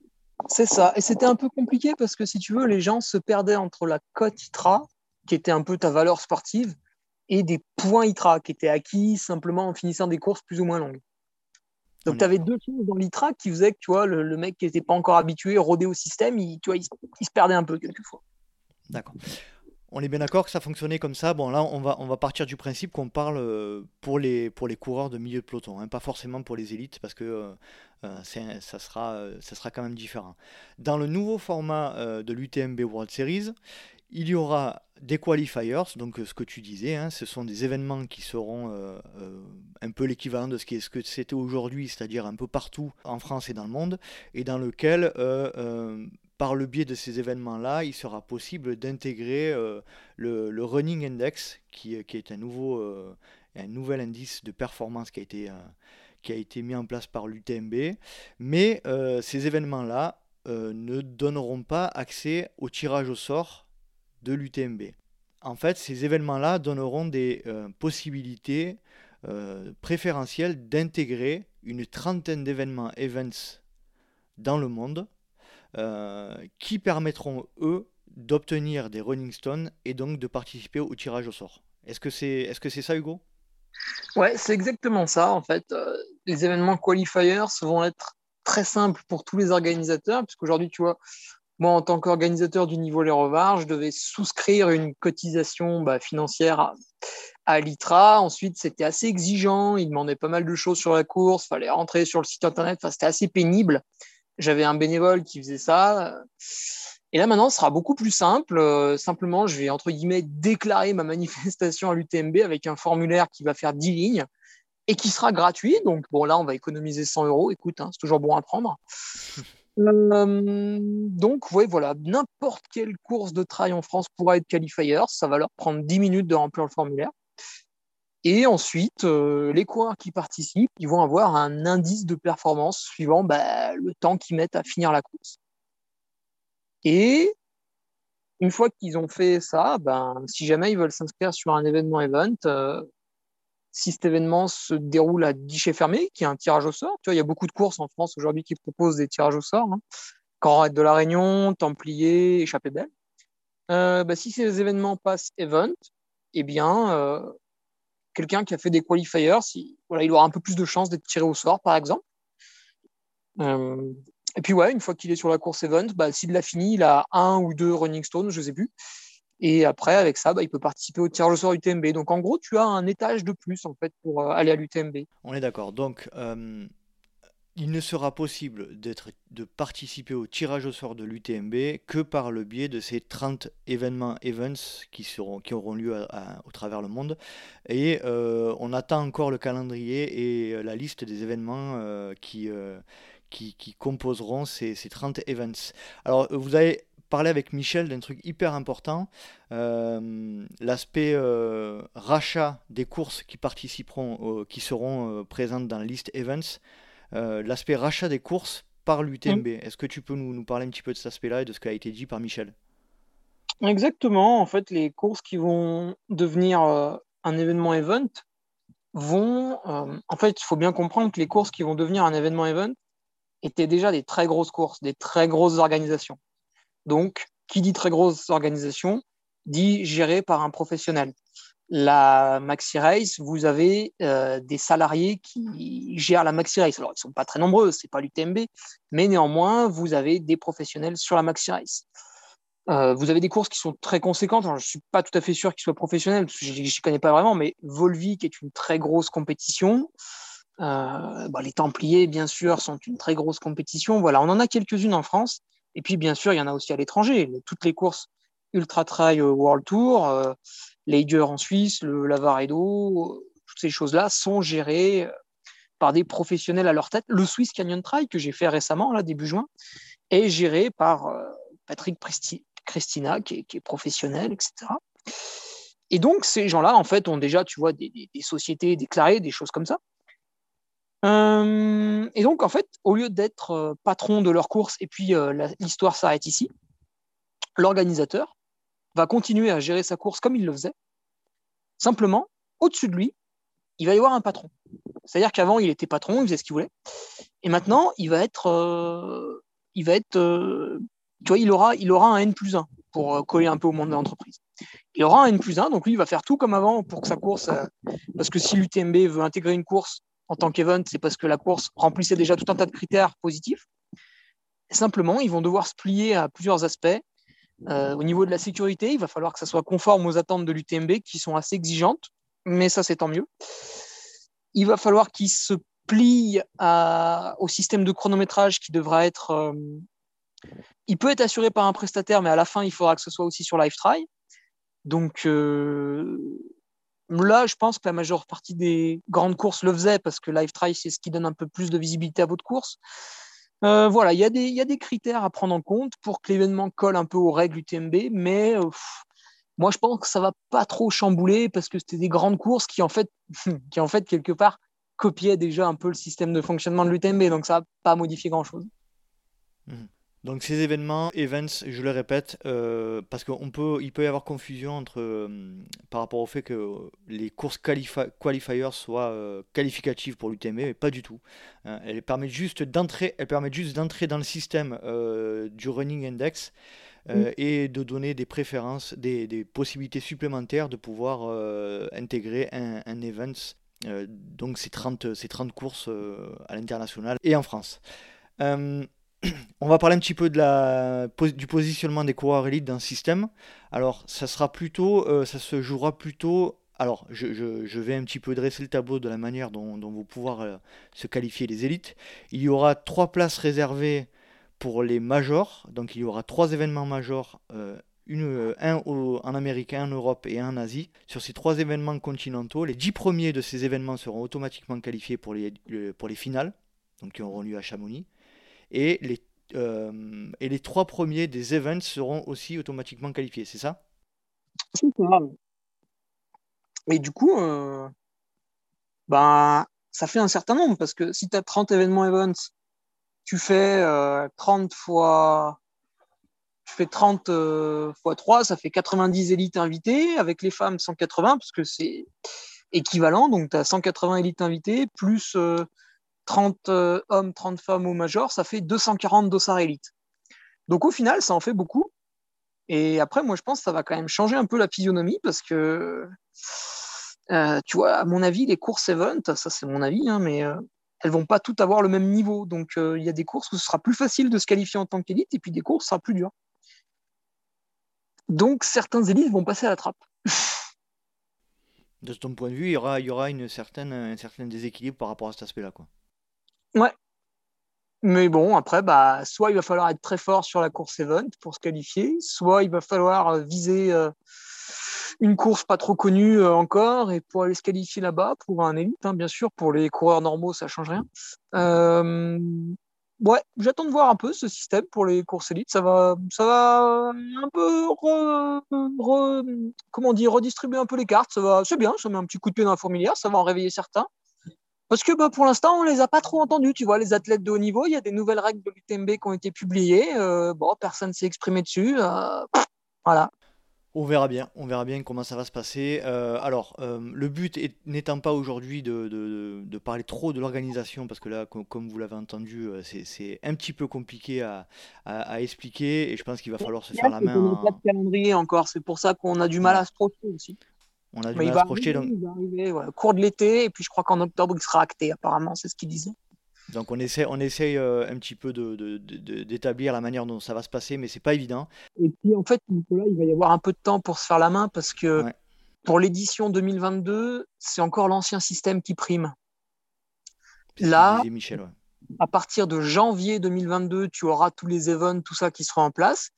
C'est ça. Et c'était un peu compliqué parce que si tu veux, les gens se perdaient entre la cote ITRA, qui était un peu ta valeur sportive, et des points ITRA qui étaient acquis simplement en finissant des courses plus ou moins longues. Donc tu avais deux choses dans l'ITRA qui faisaient que tu vois, le, mec qui n'était pas encore habitué, rodé au système, il, tu vois, il, il se perdait un peu quelquefois. D'accord. On est bien d'accord que ça fonctionnait comme ça. Bon, là, on va, on va partir du principe qu'on parle euh, pour les, pour les coureurs de milieu de peloton, hein, pas forcément pour les élites, parce que euh, euh, ça, sera, ça sera quand même différent. Dans le nouveau format de l'UTMB World Series, il y aura des qualifiers, donc ce que tu disais, hein, ce sont des événements qui seront un peu l'équivalent de ce, qui est, ce que c'était aujourd'hui, c'est-à-dire un peu partout en France et dans le monde, et dans lequel par le biais de ces événements-là, il sera possible d'intégrer euh, le, Running Index, qui, est un, nouveau, euh, un nouvel indice de performance qui a été, euh, qui a été mis en place par l'UTMB. Mais ces événements-là ne donneront pas accès au tirage au sort de l'UTMB. En fait, ces événements-là donneront des possibilités préférentielles d'intégrer une trentaine d'événements events dans le monde euh, qui permettront, eux, d'obtenir des Running Stones et donc de participer au tirage au sort. Est-ce que c'est est -ce c'est ça, Hugo? Ouais, c'est exactement ça. En fait, euh, les événements qualifiers vont être très simples pour tous les organisateurs, puisqu'aujourd'hui, tu vois, moi, en tant qu'organisateur du niveau Les Revards, je devais souscrire une cotisation bah, financière à, l'ITRA. Ensuite, c'était assez exigeant. Ils demandaient pas mal de choses sur la course. Il fallait rentrer sur le site internet. Enfin, c'était assez pénible. J'avais un bénévole qui faisait ça. Et là, maintenant, ce sera beaucoup plus simple. Euh, simplement, je vais, entre guillemets, déclarer ma [laughs] manifestation à l'UTMB avec un formulaire qui va faire 10 lignes et qui sera gratuit. Donc, bon, là, on va économiser 100 euros. Écoute, hein, c'est toujours bon à prendre. [laughs] donc, ouais, voilà, n'importe quelle course de trail en France pourra être qualifier. Ça va leur prendre 10 minutes de remplir le formulaire. Et ensuite, les coureurs qui participent, ils vont avoir un indice de performance suivant bah, le temps qu'ils mettent à finir la course. Et une fois qu'ils ont fait ça, ben, si jamais ils veulent s'inscrire sur un événement event, euh, si cet événement se déroule à guichet fermé, qui est un tirage au sort, tu vois, il y a beaucoup de courses en France aujourd'hui qui proposent des tirages au sort, hein, de la Réunion, Templier, Échappée Belle. Euh, bah, si ces événements passent event, eh bien, euh, quelqu'un qui a fait des qualifiers, voilà, il aura un peu plus de chances d'être tiré au sort, par exemple. Et puis ouais, une fois qu'il est sur la course event, bah, s'il l'a fini, il a un ou deux running stones, je ne sais plus. Et après, avec ça, bah, il peut participer au tirage au sort UTMB. Donc en gros, tu as un étage de plus en fait pour euh, aller à l'UTMB. On est d'accord. Donc euh, il ne sera possible de participer au tirage au sort de l'UTMB que par le biais de ces 30 événements events qui, seront, qui auront lieu au travers le monde. Et euh, on attend encore le calendrier et la liste des événements qui qui, composeront ces, 30 events. Alors, vous avez parlé avec Michel d'un truc hyper important, euh, l'aspect euh, rachat des courses qui participeront, qui seront euh, présentes dans la liste events, l'aspect rachat des courses par l'UTMB. Mm. Est-ce que tu peux nous, nous, parler un petit peu de cet aspect-là et de ce qui a été dit par Michel? Exactement. En fait, les courses qui vont devenir un événement event vont. en fait, il faut bien comprendre que les courses qui vont devenir un événement event, étaient déjà des très grosses courses, des très grosses organisations. Donc, qui dit très grosse organisation dit géré par un professionnel. La Maxi Race, vous avez euh, des salariés qui gèrent la Maxi Race. Alors, ils ne sont pas très nombreux, ce n'est pas l'UTMB, mais néanmoins, vous avez des professionnels sur la Maxi Race. Euh, vous avez des courses qui sont très conséquentes. je ne suis pas tout à fait sûr qu'ils soient professionnels, je ne connais pas vraiment, mais Volvic est une très grosse compétition. Euh, bah, les Templiers, bien sûr, sont une très grosse compétition. Voilà, on en a quelques-unes en France. Et puis, bien sûr, il y en a aussi à l'étranger. Toutes les courses Ultra Trail euh, World Tour, euh, en Suisse, le Lavaredo, euh, toutes ces choses-là sont gérées par des professionnels à leur tête. Le Swiss Canyon Trail, que j'ai fait récemment, là, début juin, est géré par Patrick Christina, qui est, professionnel, etc. Et donc, ces gens-là, en fait, ont déjà, tu vois, des sociétés déclarées, des choses comme ça. Euh, et donc, en fait, au lieu d'être euh, patron de leur course et puis euh, l'histoire s'arrête ici, l'organisateur va continuer à gérer sa course comme il le faisait. Simplement, au-dessus de lui, il va y avoir un patron. C'est-à-dire qu'avant, il était patron, il faisait ce qu'il voulait. Et maintenant, il va être. il va être. tu vois, il aura, il aura un N plus 1 pour coller un peu au monde de l'entreprise. Il aura un N plus 1, donc lui, il va faire tout comme avant pour que sa course. parce que si l'UTMB veut intégrer une course en tant qu'event, c'est parce que la course remplissait déjà tout un tas de critères positifs. simplement, ils vont devoir se plier à plusieurs aspects. Euh, au niveau de la sécurité, il va falloir que ça soit conforme aux attentes de l'UTMB qui sont assez exigeantes, mais ça c'est tant mieux. Il va falloir qu'ils se plient au système de chronométrage qui devra être. Euh, il peut être assuré par un prestataire, mais à la fin, il faudra que ce soit aussi sur LiveTry. Donc, euh, Là, je pense que la majeure partie des grandes courses le faisaient parce que Live Try, c'est ce qui donne un peu plus de visibilité à votre course. Euh, voilà, il y, a des, critères à prendre en compte pour que l'événement colle un peu aux règles UTMB, mais euh, moi je pense que ça va pas trop chambouler parce que c'était des grandes courses qui en fait, [laughs] qui en fait quelque part copiaient déjà un peu le système de fonctionnement de l'UTMB, donc ça va pas modifier grand chose. Mmh. Donc ces événements, events, je le répète, euh, parce qu'il peut, il peut y avoir confusion entre, euh, par rapport au fait que les courses qualifiers soient euh, qualificatives pour l'UTMB, mais pas du tout. Hein. elles permettent juste d'entrer, elles permettent juste d'entrer dans le système du running index et de donner des préférences, des, possibilités supplémentaires de pouvoir intégrer un, un event. donc ces 30, ces 30 courses à l'international et en France on va parler un petit peu de la, du positionnement des coureurs élites dans le système. Alors, ça sera plutôt, euh, ça se jouera plutôt. Alors, je, vais un petit peu dresser le tableau de la manière dont, vont pouvoir euh, se qualifier les élites. Il y aura trois places réservées pour les majors. Donc, il y aura trois événements majors. Euh, un en Amérique, un en Europe et un en Asie. Sur ces trois événements continentaux, les dix premiers de ces événements seront automatiquement qualifiés pour les, pour les finales, donc qui auront lieu à Chamonix et les et les trois premiers des events seront aussi automatiquement qualifiés, c'est ça? C'est ça. Et du coup, ben, ça fait un certain nombre parce que si tu as 30 événements events, tu fais 30 fois tu fais 30 fois 3, ça fait 90 élites invitées, avec les femmes 180, parce que c'est équivalent. Donc, tu as 180 élites invitées, plus 30 hommes, 30 femmes au major, ça fait 240 dossards élites. Donc, au final, ça en fait beaucoup. Et après, moi, je pense que ça va quand même changer un peu la physionomie, parce que euh, tu vois, à mon avis, les courses event, ça c'est mon avis, hein, mais euh, elles vont pas toutes avoir le même niveau. Donc euh, il y a des courses où ce sera plus facile de se qualifier en tant qu'élite, et puis des courses, ce sera plus dur. Donc certains élites vont passer à la trappe. de ton point de vue, il y aura, il y aura une certaine, un certain déséquilibre par rapport à cet aspect-là. Quoi. Ouais. Mais bon, après, bah, soit il va falloir être très fort sur la course event pour se qualifier, soit il va falloir viser une course pas trop connue euh, encore et pour aller se qualifier là-bas pour un élite, hein, bien sûr. Pour les coureurs normaux, ça change rien. Euh, ouais, j'attends de voir un peu ce système pour les courses élites. Ça va, ça va un peu comment dire, redistribuer un peu les cartes. Ça va, c'est bien. Ça met un petit coup de pied dans la fourmilière. Ça va en réveiller certains. Parce que bah, pour l'instant, on les a pas trop entendus. Tu vois, les athlètes de haut niveau, il y a des nouvelles règles de l'UTMB qui ont été publiées. Euh, bon, personne s'est exprimé dessus. voilà. On verra bien, on verra bien comment ça va se passer. Euh, alors, euh, le but n'étant pas aujourd'hui de, parler trop de l'organisation, parce que là, comme, vous l'avez entendu, euh, c'est un petit peu compliqué à, expliquer, et je pense qu'il va falloir se faire la main. On n'a pas de calendrier encore, c'est pour ça qu'on a du mal à se projeter aussi. On a du mal à se projeter. Arriver, cours de l'été, et puis je crois qu'en octobre, il sera acté, apparemment, c'est ce qu'il disait. Donc on essaie, on essaie euh, un petit peu d'établir la manière dont ça va se passer, mais c'est pas évident. Et puis en fait, Nicolas, il va y avoir un peu de temps pour se faire la main parce que pour l'édition 2022, c'est encore l'ancien système qui prime. Là, à partir de janvier 2022, tu auras tous les events, tout ça qui sera en place.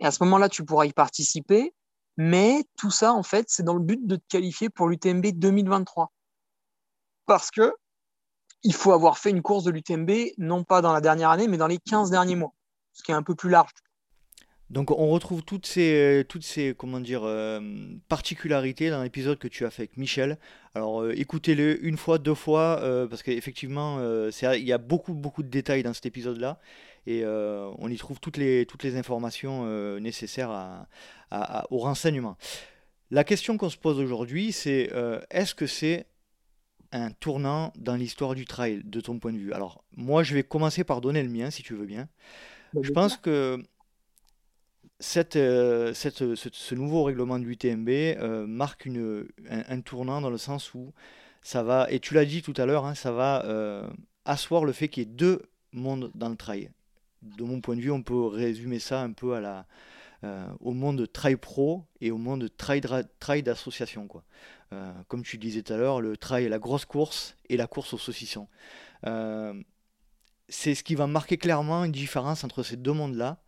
Et à ce moment-là, tu pourras y participer. Mais tout ça, en fait, c'est dans le but de te qualifier pour l'UTMB 2023. Parce que il faut avoir fait une course de l'UTMB, non pas dans la dernière année, mais dans les 15 derniers mois, ce qui est un peu plus large. Donc on retrouve toutes ces, toutes ces euh, particularités dans l'épisode que tu as fait avec Michel. Alors euh, écoutez-le une fois, deux fois, euh, parce qu'effectivement, il y a beaucoup, beaucoup de détails dans cet épisode-là. Et on y trouve toutes les, toutes les informations nécessaires à, au renseignement. La question qu'on se pose aujourd'hui, c'est est-ce que c'est un tournant dans l'histoire du trail, de ton point de vue? Alors, moi, je vais commencer par donner le mien, si tu veux bien. Bah, je pense que cette, euh, cette, ce, nouveau règlement de l'UTMB euh, marque une, un, tournant dans le sens où ça va, et tu l'as dit tout à l'heure, hein, ça va euh, asseoir le fait qu'il y ait deux mondes dans le trail. De mon point de vue, on peut résumer ça un peu à la, au monde trail pro et au monde trail, d'association. Euh, comme tu disais tout à l'heure, le trail, la grosse course et la course au saucisson. Euh, c'est ce qui va marquer clairement une différence entre ces deux mondes-là.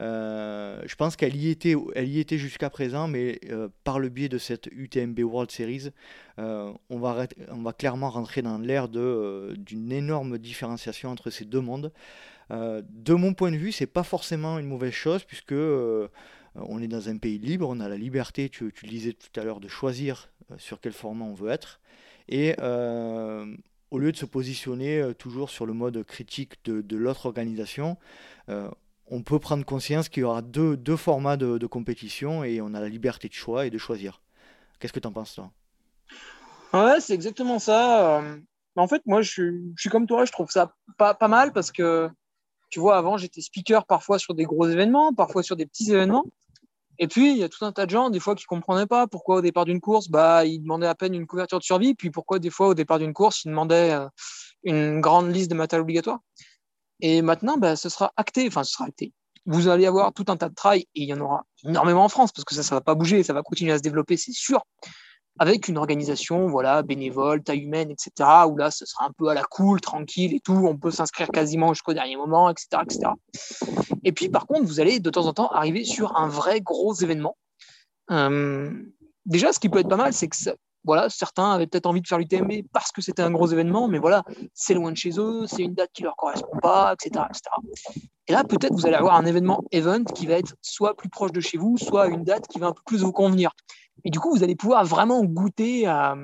Euh, je pense qu'elle y était, elle y était jusqu'à présent, mais par le biais de cette UTMB World Series, on, va, on va clairement rentrer dans l'ère d'une énorme différenciation entre ces deux mondes. De mon point de vue, c'est pas forcément une mauvaise chose, puisque on est dans un pays libre, on a la liberté, tu, tu le disais tout à l'heure, de choisir euh, sur quel format on veut être. Et euh, au lieu de se positionner euh, toujours sur le mode critique de, l'autre organisation, on peut prendre conscience qu'il y aura deux, formats de, compétition et on a la liberté de choix et de choisir. Qu'est-ce que tu en penses, toi? Ouais, c'est exactement ça. En fait, moi, je suis, comme toi, je trouve ça pas mal parce que, tu vois, avant, j'étais speaker parfois sur des gros événements, parfois sur des petits événements. Et puis, il y a tout un tas de gens, des fois, qui ne comprenaient pas pourquoi au départ d'une course, bah, ils demandaient à peine une couverture de survie, puis pourquoi des fois, au départ d'une course, ils demandaient euh, une grande liste de matériel obligatoire. Et maintenant, bah, ce sera acté, enfin, ce sera acté. Vous allez avoir tout un tas de trails, et il y en aura énormément en France, parce que ça, ça ne va pas bouger, ça va continuer à se développer, c'est sûr avec une organisation voilà bénévole, taille humaine, etc. Où là, ce sera un peu à la cool, tranquille et tout. On peut s'inscrire quasiment jusqu'au dernier moment, etc., etc. Et puis, par contre, vous allez de temps en temps arriver sur un vrai gros événement. Euh, déjà, ce qui peut être pas mal, c'est que voilà, certains avaient peut-être envie de faire l'UTMB parce que c'était un gros événement, mais voilà, c'est loin de chez eux, c'est une date qui leur correspond pas, etc., etc. Et là, peut-être vous allez avoir un événement event qui va être soit plus proche de chez vous, soit une date qui va un peu plus vous convenir. Et du coup, vous allez pouvoir vraiment goûter à,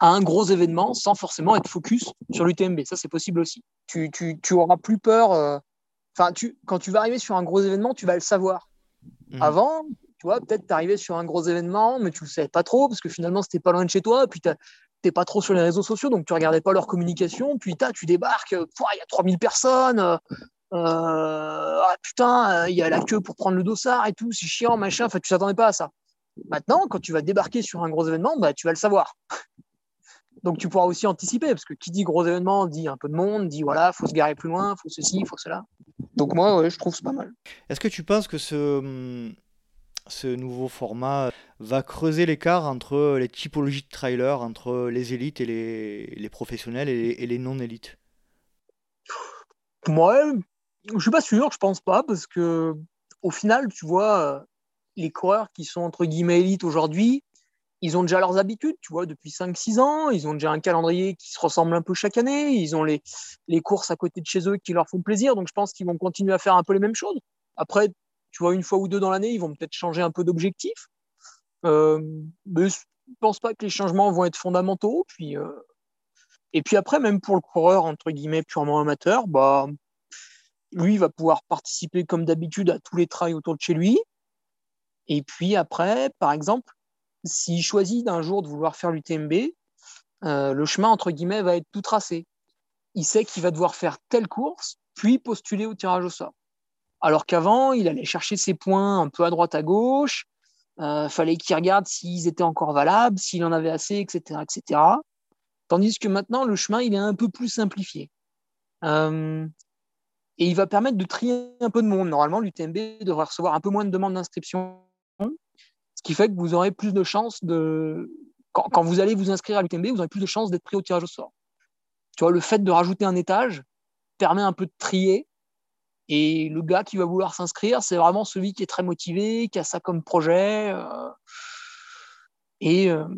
un gros événement sans forcément être focus sur l'UTMB. Ça, c'est possible aussi. Tu, tu, tu, auras plus peur. Euh, enfin, tu, quand tu vas arriver sur un gros événement, tu vas le savoir. Mmh. Avant, tu vois, peut-être t'arrivais sur un gros événement, mais tu le savais pas trop parce que finalement, c'était pas loin de chez toi. Puis t'es pas trop sur les réseaux sociaux, donc tu regardais pas leur communication. Puis tu débarques, il y a 3000 personnes. Euh, ah, putain, il y a la queue pour prendre le dossard et tout, c'est chiant, machin. Enfin, tu t'attendais pas à ça. Maintenant, quand tu vas débarquer sur un gros événement, bah, tu vas le savoir. Donc tu pourras aussi anticiper, parce que qui dit gros événement dit un peu de monde, dit voilà, faut se garer plus loin, faut ceci, faut cela. Donc moi, je trouve c'est pas mal. Est-ce que tu penses que ce, ce nouveau format va creuser l'écart entre les typologies de trailers, entre les élites et les, professionnels et les, non-élites? Moi, je suis pas sûr, je pense pas, parce que au final, tu vois, les coureurs qui sont entre guillemets élites aujourd'hui, ils ont déjà leurs habitudes, tu vois, depuis 5-6 ans, ils ont déjà un calendrier qui se ressemble un peu chaque année, ils ont les, courses à côté de chez eux qui leur font plaisir, donc je pense qu'ils vont continuer à faire un peu les mêmes choses. Après, tu vois, une fois ou deux dans l'année, ils vont peut-être changer un peu d'objectif. Euh, mais je ne pense pas que les changements vont être fondamentaux. Puis, euh, et puis après, même pour le coureur, entre guillemets, purement amateur, bah, lui, il va pouvoir participer comme d'habitude à tous les trails autour de chez lui. Et puis après, par exemple, s'il choisit d'un jour de vouloir faire l'UTMB, euh, le chemin, entre guillemets, va être tout tracé. Il sait qu'il va devoir faire telle course, puis postuler au tirage au sort. Alors qu'avant, il allait chercher ses points un peu à droite, à gauche. Euh, fallait qu'il regarde s'ils étaient encore valables, s'il en avait assez, etc., etc. Tandis que maintenant, le chemin, il est un peu plus simplifié. Euh, et il va permettre de trier un peu de monde. Normalement, l'UTMB devrait recevoir un peu moins de demandes d'inscription qui fait que vous aurez plus de chances de. Quand, vous allez vous inscrire à l'UTMB, vous aurez plus de chances d'être pris au tirage au sort. Tu vois, le fait de rajouter un étage permet un peu de trier. Et le gars qui va vouloir s'inscrire, c'est vraiment celui qui est très motivé, qui a ça comme projet. Euh, et, euh,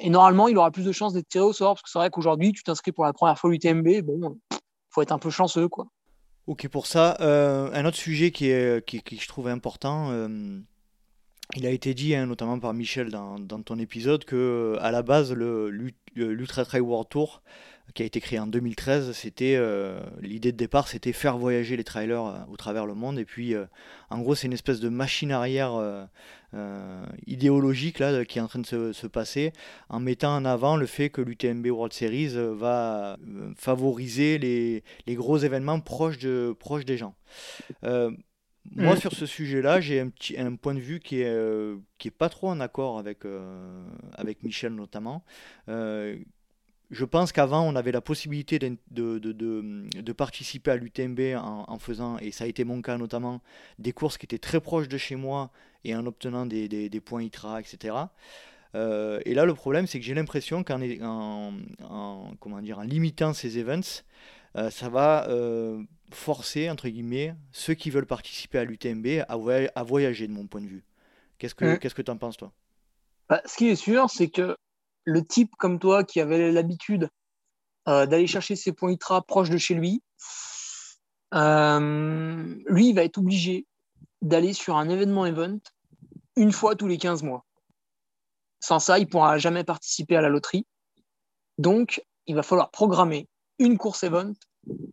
et, normalement, il aura plus de chances d'être tiré au sort. Parce que c'est vrai qu'aujourd'hui, tu t'inscris pour la première fois à l'UTMB, bon, faut être un peu chanceux, quoi. Ok, pour ça, euh, un autre sujet qui, est, qui je trouve important, il a été dit, hein, notamment par Michel dans, ton épisode, que à la base, l'Ultra Trail World Tour, qui a été créé en 2013, c'était euh, l'idée de départ, c'était faire voyager les trailers euh, au travers le monde. Et puis, euh, en gros, c'est une espèce de machine arrière idéologique là, qui est en train de se, passer, en mettant en avant le fait que l'UTMB World Series va favoriser les, les, gros événements proches, de, proches des gens. Moi, mm. sur ce sujet-là, j'ai un, petit, un point de vue qui est, euh, qui est pas trop en accord avec, euh, avec Michel notamment. Euh, je pense qu'avant, on avait la possibilité de, de, de, de participer à l'UTMB en, en, faisant, et ça a été mon cas notamment, des courses qui étaient très proches de chez moi et en obtenant des, des, des points ITRA, etc. et là, le problème, c'est que j'ai l'impression qu'en en, en, comment dire, en limitant ces events, ça va forcer, entre guillemets, ceux qui veulent participer à l'UTMB à, à, voyager, de mon point de vue. Qu'est-ce que qu'est-ce que tu en penses, toi? Bah, Ce qui est sûr, c'est que le type comme toi qui avait l'habitude euh, d'aller chercher ses points ITRA proches de chez lui, euh, lui, il va être obligé d'aller sur un événement event une fois tous les 15 mois. Sans ça, il ne pourra jamais participer à la loterie. Donc, il va falloir programmer une course event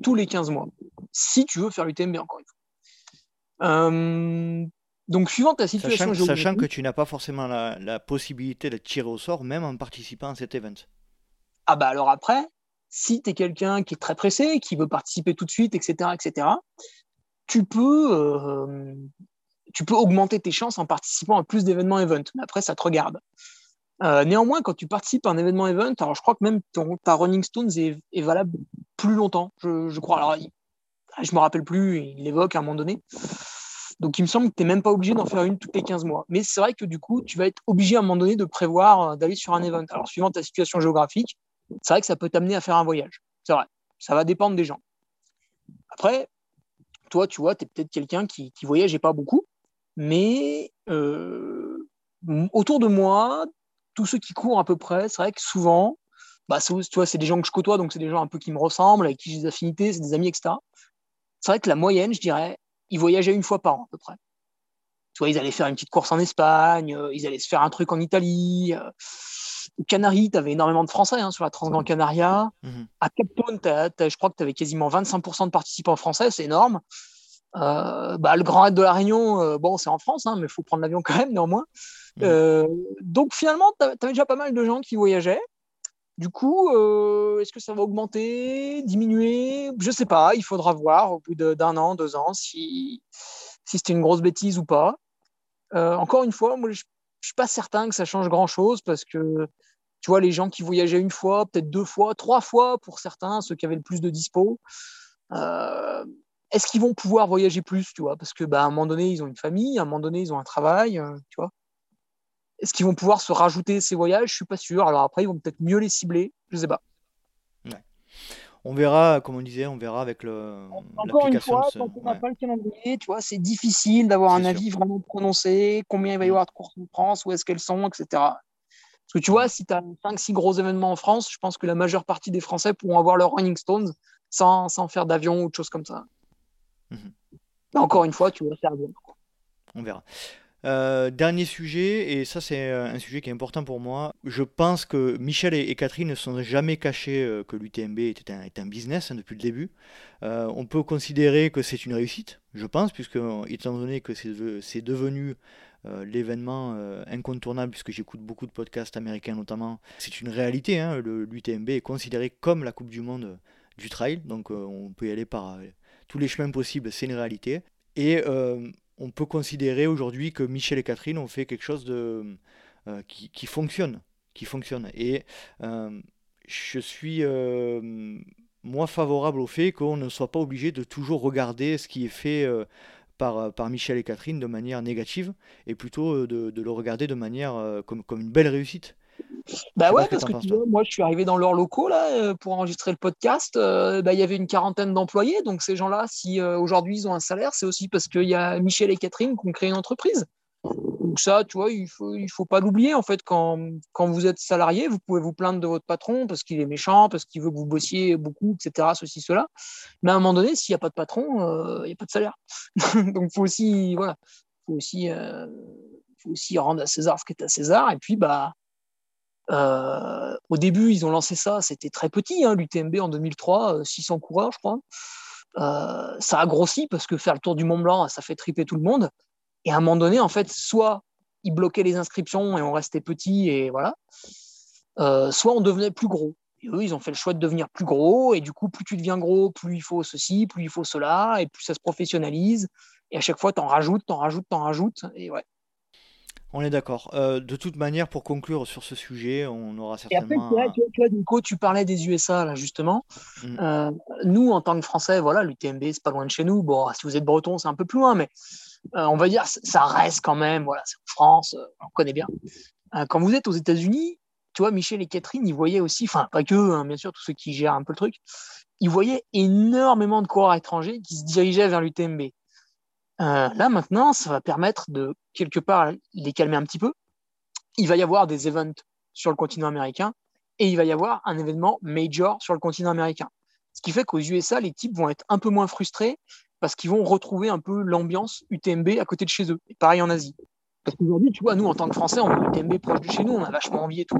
tous les 15 mois si tu veux faire l'UTMB, encore une fois. Euh, donc, suivant ta situation sachant, Sachant que tu n'as pas forcément la, possibilité de tirer au sort, même en participant à cet event. Ah, bah alors après, si tu es quelqu'un qui est très pressé, qui veut participer tout de suite, etc., etc., tu peux, euh, tu peux augmenter tes chances en participant à plus d'événements event. Mais après, ça te regarde. Euh, néanmoins, quand tu participes à un événement event, alors je crois que même ta Running Stones est, valable plus longtemps, je, crois. Alors, ah, je me rappelle plus, il l'évoque à un moment donné. Donc il me semble que tu n'es même pas obligé d'en faire une toutes les 15 mois. Mais c'est vrai que du coup, tu vas être obligé à un moment donné de prévoir euh, d'aller sur un event. Alors suivant ta situation géographique, c'est vrai que ça peut t'amener à faire un voyage. C'est vrai, ça va dépendre des gens. Après, toi, tu vois, tu es peut-être quelqu'un qui, qui et pas beaucoup, mais euh, autour de moi, tous ceux qui courent à peu près, c'est vrai que souvent, bah, tu vois, c'est des gens que je côtoie, donc c'est des gens un peu qui me ressemblent, avec qui j'ai des affinités, c'est des amis, etc. C'est vrai que la moyenne, je dirais, ils voyageaient une fois par an à peu près. Tu vois, ils allaient faire une petite course en Espagne, euh, ils allaient se faire un truc en Italie. Euh, aux Canaries, tu avais énormément de Français hein, sur la Transgran Canaria. Mhm. À Town, je crois que tu avais quasiment 25% de participants français, c'est énorme. Euh, bah, le Grand Raid de la Réunion, bon, c'est en France, hein, mais il faut prendre l'avion quand même, néanmoins. Mhm. donc finalement, tu avais déjà pas mal de gens qui voyageaient. Du coup, est-ce que ça va augmenter, diminuer? Je ne sais pas. Il faudra voir au bout d'un an, deux ans, si, si c'était une grosse bêtise ou pas. Euh, encore une fois, moi, je ne suis pas certain que ça change grand-chose parce que, tu vois, les gens qui voyageaient une fois, peut-être deux fois, trois fois pour certains, ceux qui avaient le plus de dispo, euh, est-ce qu'ils vont pouvoir voyager plus, tu vois? Parce que, bah, un moment donné, ils ont une famille, à un moment donné, ils ont un travail, euh, tu vois? Est-ce qu'ils vont pouvoir se rajouter ces voyages? Je suis pas sûr. Alors après, ils vont peut-être mieux les cibler, je sais pas on verra, comme on disait, on verra avec le. Encore une fois, quand on n'a pas le calendrier, tu vois, c'est difficile d'avoir un avis vraiment prononcé, combien il va y mm. avoir de courses en France, où est-ce qu'elles sont, etc. Parce que tu vois, si tu as 5-6 gros événements en France, je pense que la majeure partie des Français pourront avoir leur Running Stones sans, sans faire d'avion ou de choses comme ça. Mm-hmm. Mais encore une fois, tu vois, faire bien. On verra. Euh, dernier sujet, et ça c'est euh, un sujet qui est important pour moi. Je pense que Michel et, Catherine ne sont jamais cachés euh, que l'UTMB était un, un, business hein, depuis le début. on peut considérer que c'est une réussite, je pense, puisque étant donné que c'est devenu l'événement incontournable, puisque j'écoute beaucoup de podcasts américains notamment, c'est une réalité. Hein, L'UTMB est considéré comme la Coupe du Monde du trail, donc on peut y aller par tous les chemins possibles, c'est une réalité. Et on peut considérer aujourd'hui que Michel et Catherine ont fait quelque chose de, euh, qui, fonctionne. Et euh, je suis, euh, moi, favorable au fait qu'on ne soit pas obligé de toujours regarder ce qui est fait par, Michel et Catherine de manière négative, et plutôt de, le regarder de manière comme une belle réussite. Bah ouais, parce que tu vois, moi je suis arrivé dans leurs locaux là euh, pour enregistrer le podcast. Euh, bah, il y avait une quarantaine d'employés, donc ces gens-là, si euh, aujourd'hui ils ont un salaire, c'est aussi parce qu'il y a Michel et Catherine qui ont créé une entreprise. Donc ça, tu vois, il faut il faut pas l'oublier en fait. Quand, quand vous êtes salarié, vous pouvez vous plaindre de votre patron parce qu'il est méchant, parce qu'il veut que vous bossiez beaucoup, etc. Ceci, cela. Mais à un moment donné, s'il n'y a pas de patron, il n'y a pas de salaire. [laughs] donc faut aussi, voilà, faut aussi, faut aussi rendre à César ce qui est à César. Et puis bah euh, au début, ils ont lancé ça, c'était très petit, hein, l'UTMB en 2003, 600 euh, coureurs, je crois. Euh, ça a grossi parce que faire le tour du Mont Blanc, ça fait triper tout le monde. Et à un moment donné, en fait, soit ils bloquaient les inscriptions et on restait petit et voilà, soit on devenait plus gros. Et eux, ils ont fait le choix de devenir plus gros. Et du coup, plus tu deviens gros, plus il faut ceci, plus il faut cela, et plus ça se professionnalise. Et à chaque fois, tu en rajoutes, en rajoutes, en rajoutes. Et ouais, on est d'accord. Euh, de toute manière, pour conclure sur ce sujet, on aura certainement. Et après, tu, vois, Nico, tu parlais des USA, là, justement. Mm. Euh, nous, en tant que Français, voilà, l'UTMB, c'est pas loin de chez nous. Bon, si vous êtes breton, c'est un peu plus loin, mais euh, on va dire, ça reste quand même, voilà, c'est en France, on connaît bien. quand vous êtes aux États-Unis, tu vois, Michel et Catherine, ils voyaient aussi, enfin, pas que, hein, bien sûr, tous ceux qui gèrent un peu le truc, ils voyaient énormément de coureurs étrangers qui se dirigeaient vers l'UTMB. Euh, là, maintenant, ça va permettre de, quelque part, les calmer un petit peu. Il va y avoir des events sur le continent américain et il va y avoir un événement major sur le continent américain. Ce qui fait qu'aux USA, les types vont être un peu moins frustrés parce qu'ils vont retrouver un peu l'ambiance UTMB à côté de chez eux. Et pareil en Asie. Parce qu'aujourd'hui, tu vois, nous, en tant que Français, on a UTMB proche de chez nous, on a vachement envie et tout.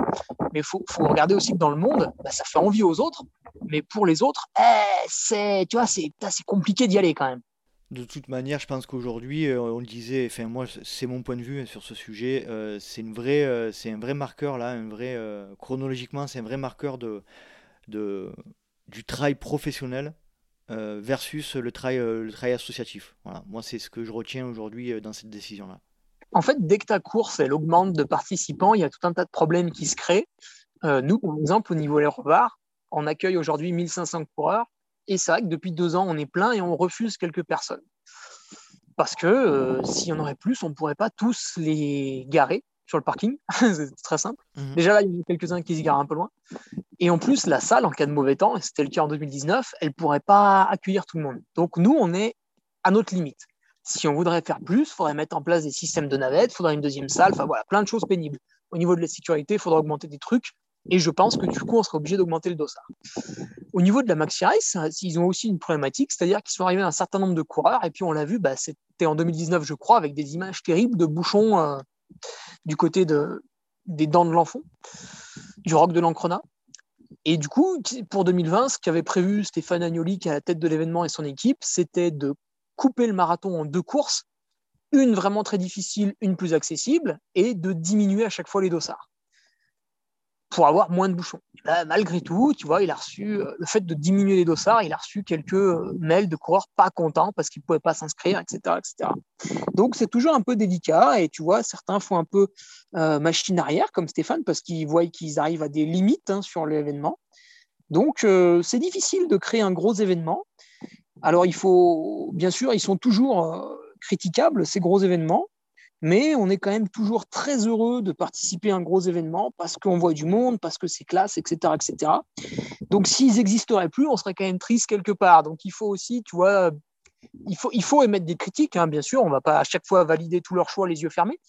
Mais il faut, regarder aussi que dans le monde, bah, ça fait envie aux autres. Mais pour les autres, eh, c'est, tu vois, c'est compliqué d'y aller quand même. De toute manière, je pense qu'aujourd'hui, euh, on le disait, enfin moi, c'est mon point de vue sur ce sujet, euh, c'est une euh, c'est un vrai marqueur là, un vrai, chronologiquement, c'est un vrai marqueur de, du trail professionnel versus le trail, le associatif. Voilà, moi, c'est ce que je retiens aujourd'hui dans cette décision-là. En fait, dès que ta course elle augmente de participants, il y a tout un tas de problèmes qui se créent. nous, par exemple, au niveau des revards, on accueille aujourd'hui 1500 coureurs et c'est vrai que depuis deux ans, on est plein et on refuse quelques personnes. Parce que euh, s'il y en aurait plus, on ne pourrait pas tous les garer sur le parking. [laughs] c'est très simple. Mhm. Déjà là, il y en a quelques-uns qui se garent un peu loin. Et en plus, la salle, en cas de mauvais temps, et c'était le cas en 2019, elle ne pourrait pas accueillir tout le monde. Donc nous, on est à notre limite. Si on voudrait faire plus, il faudrait mettre en place des systèmes de navettes, il faudrait une deuxième salle, enfin voilà, plein de choses pénibles. au niveau de la sécurité, il faudra augmenter des trucs. Et je pense que du coup, on sera obligé d'augmenter le dossard. Au niveau de la Maxi Race, ils ont aussi une problématique, c'est-à-dire qu'ils sont arrivés à un certain nombre de coureurs, et puis on l'a vu, bah, c'était en 2019, je crois, avec des images terribles de bouchons euh, du côté de, des dents de l'enfant, du roc de l'Ancrona. Et du coup, pour 2020, ce qu'avait prévu Stéphane Agnoli, qui est à la tête de l'événement et son équipe, c'était de couper le marathon en deux courses, une vraiment très difficile, une plus accessible, et de diminuer à chaque fois les dossards pour avoir moins de bouchons. Ben, malgré tout, tu vois, il a reçu euh, le fait de diminuer les dossards, il a reçu quelques euh, mails de coureurs pas contents parce qu'ils ne pouvaient pas s'inscrire, etc., etc. Donc c'est toujours un peu délicat et tu vois, certains font un peu euh, machine arrière comme Stéphane parce qu'ils voient qu'ils arrivent à des limites hein, sur l'événement. Donc c'est difficile de créer un gros événement. Alors il faut, bien sûr, ils sont toujours critiquables ces gros événements. Mais on est quand même toujours très heureux de participer à un gros événement parce qu'on voit du monde, parce que c'est classe, etc., etc. Donc, s'ils n'existeraient plus, on serait quand même triste quelque part. Donc, il faut aussi, tu vois, il faut, il faut émettre des critiques, hein, bien sûr. On ne va pas à chaque fois valider tous leurs choix les yeux fermés.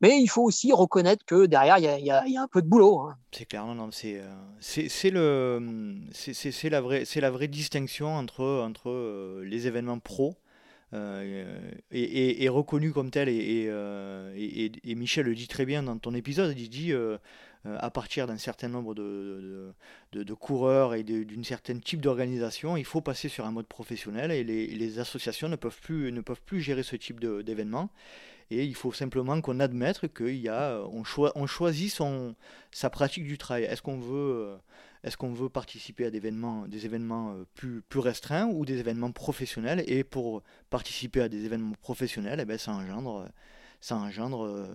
Mais il faut aussi reconnaître que derrière, il y, a un peu de boulot. Hein. C'est clair, non, non, c'est euh, la, vraie, la vraie distinction entre, entre euh, les événements pro euh, est, reconnu comme tel euh, et, et, Michel le dit très bien dans ton épisode, il dit euh, à partir d'un certain nombre de, de, coureurs et d'une certaine type d'organisation, il faut passer sur un mode professionnel et les, les associations ne peuvent, plus, ne peuvent plus gérer ce type d'événement. Et il faut simplement qu'on admette y a, on, choisit son, sa pratique du travail. Est-ce qu'on veut est-ce qu'on veut participer à des événements, des événements euh, plus, plus restreints ou des événements professionnels Et pour participer à des événements professionnels, eh ben, ça engendre, ça engendre euh,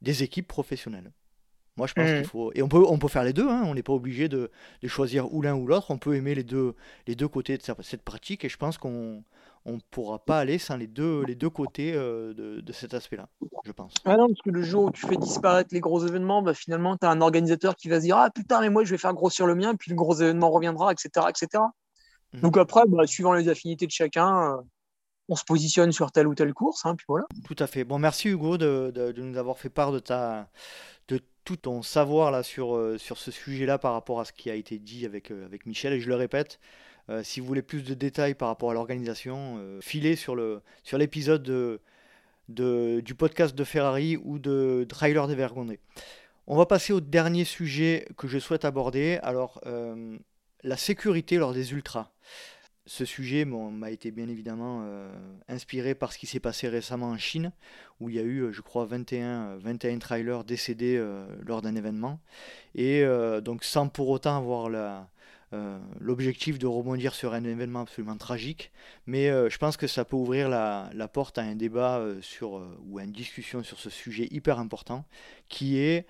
des équipes professionnelles. Moi, je pense qu'il mmh. faut. Et on peut, on peut faire les deux, hein. on n'est pas obligé de, de, choisir ou l'un ou l'autre. On peut aimer les deux, les deux côtés de cette pratique et je pense qu'on on ne pourra pas aller sans les deux, les deux côtés euh, de, de, cet aspect-là, je pense. Ah non, parce que le jour où tu fais disparaître les gros événements, bah, finalement, tu as un organisateur qui va se dire Ah putain, mais moi, je vais faire grossir le mien, puis le gros événement reviendra, etc. etc. Mhm. Donc après, bah, suivant les affinités de chacun, euh, on se positionne sur telle ou telle course, hein, puis voilà. Tout à fait. Bon, merci Hugo de, de, de, nous avoir fait part de, ta, de tout ton savoir là, sur, euh, sur ce sujet-là par rapport à ce qui a été dit avec, avec Michel. Et je le répète, euh, si vous voulez plus de détails par rapport à l'organisation, euh, filez sur l'épisode sur du podcast de Ferrari ou de Trailer des Vergondés. On va passer au dernier sujet que je souhaite aborder. Alors, euh, la sécurité lors des ultras. Ce sujet m'a été bien évidemment inspiré par ce qui s'est passé récemment en Chine, où il y a eu, je crois, 21, 21 trailers décédés lors d'un événement. Et donc, sans pour autant avoir la, l'objectif de rebondir sur un événement absolument tragique, mais euh, je pense que ça peut ouvrir la, porte à un débat euh, sur, ou à une discussion sur ce sujet hyper important, qui est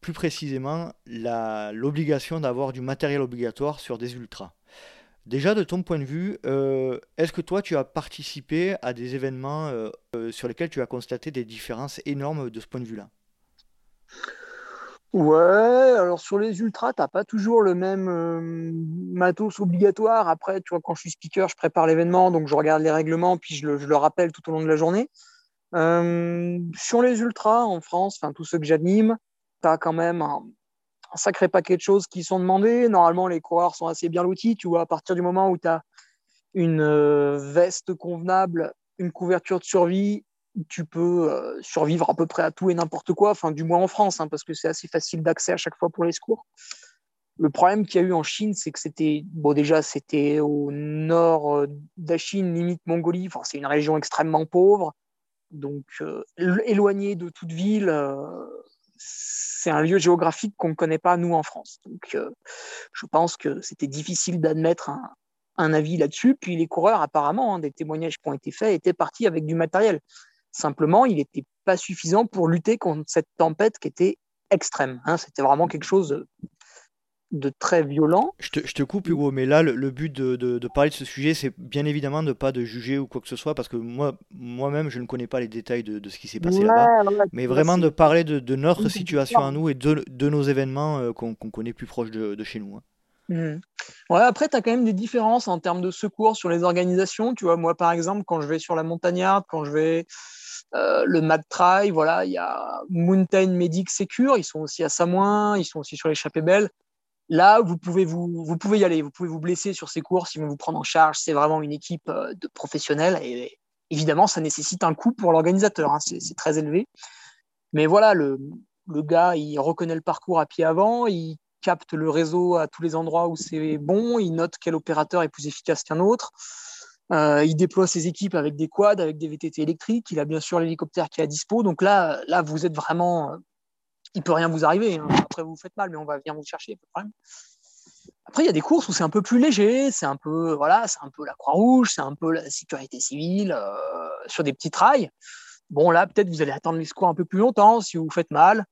plus précisément l'obligation d'avoir du matériel obligatoire sur des ultras. Déjà, de ton point de vue, est-ce que toi, tu as participé à des événements sur lesquels tu as constaté des différences énormes de ce point de vue-là? Ouais, alors sur les ultras, tu n'as pas toujours le même euh, matos obligatoire. Après, tu vois, quand je suis speaker, je prépare l'événement, donc je regarde les règlements, puis je le, rappelle tout au long de la journée. Euh, sur les ultras en France, enfin tous ceux que j'anime, tu as quand même un, sacré paquet de choses qui sont demandées. Normalement, les coureurs sont assez bien lotis. Tu vois, à partir du moment où tu as une euh, veste convenable, une couverture de survie, tu peux survivre à peu près à tout et n'importe quoi, enfin du moins en France, hein, parce que c'est assez facile d'accès à chaque fois pour les secours. Le problème qu'il y a eu en Chine, c'est que c'était, bon déjà c'était au nord de la Chine, limite Mongolie, enfin c'est une région extrêmement pauvre, donc euh, éloigné de toute ville, c'est un lieu géographique qu'on ne connaît pas nous en France. Donc je pense que c'était difficile d'admettre un, un avis là-dessus. Puis les coureurs, apparemment, hein, des témoignages qui ont été faits, étaient partis avec du matériel. Simplement, il n'était pas suffisant pour lutter contre cette tempête qui était extrême. Hein. C'était vraiment quelque chose de très violent. Je te, coupe Hugo, mais là le, but de, parler de ce sujet, c'est bien évidemment de pas de juger ou quoi que ce soit, parce que moi moi-même je ne connais pas les détails de, ce qui s'est passé là-bas, mais vraiment de parler de, notre situation à nous et de, nos événements euh, qu'on connaît plus proches de, chez nous. Hein. Mmh. Ouais, après, tu as quand même des différences en termes de secours sur les organisations. Tu vois, moi, par exemple, quand je vais sur la montagnarde, quand je vais le Mad Try, voilà, il y a Mountain Medic Secure, ils sont aussi à Samoin, ils sont aussi sur l'échappée belle. Là, vous pouvez, vous, vous pouvez y aller, vous pouvez vous blesser sur ces courses, ils vont vous prendre en charge. C'est vraiment une équipe de professionnels et évidemment, ça nécessite un coût pour l'organisateur, hein, c'est très élevé. Mais voilà, le, le gars, il reconnaît le parcours à pied avant, il capte le réseau à tous les endroits où c'est bon, il note quel opérateur est plus efficace qu'un autre. Euh, il déploie ses équipes avec des quads, avec des VTT électriques. Il a bien sûr l'hélicoptère qui est à dispo. Donc là, là, vous êtes vraiment. Euh, il peut rien vous arriver. Hein. Après, vous, vous faites mal, mais on va venir vous chercher. Après, il y a des courses où c'est un peu plus léger. C'est un peu, voilà, c'est un peu la Croix-Rouge, c'est un peu la sécurité civile euh, sur des petits trails. Bon, là, peut-être vous allez attendre les secours un peu plus longtemps si vous faites mal.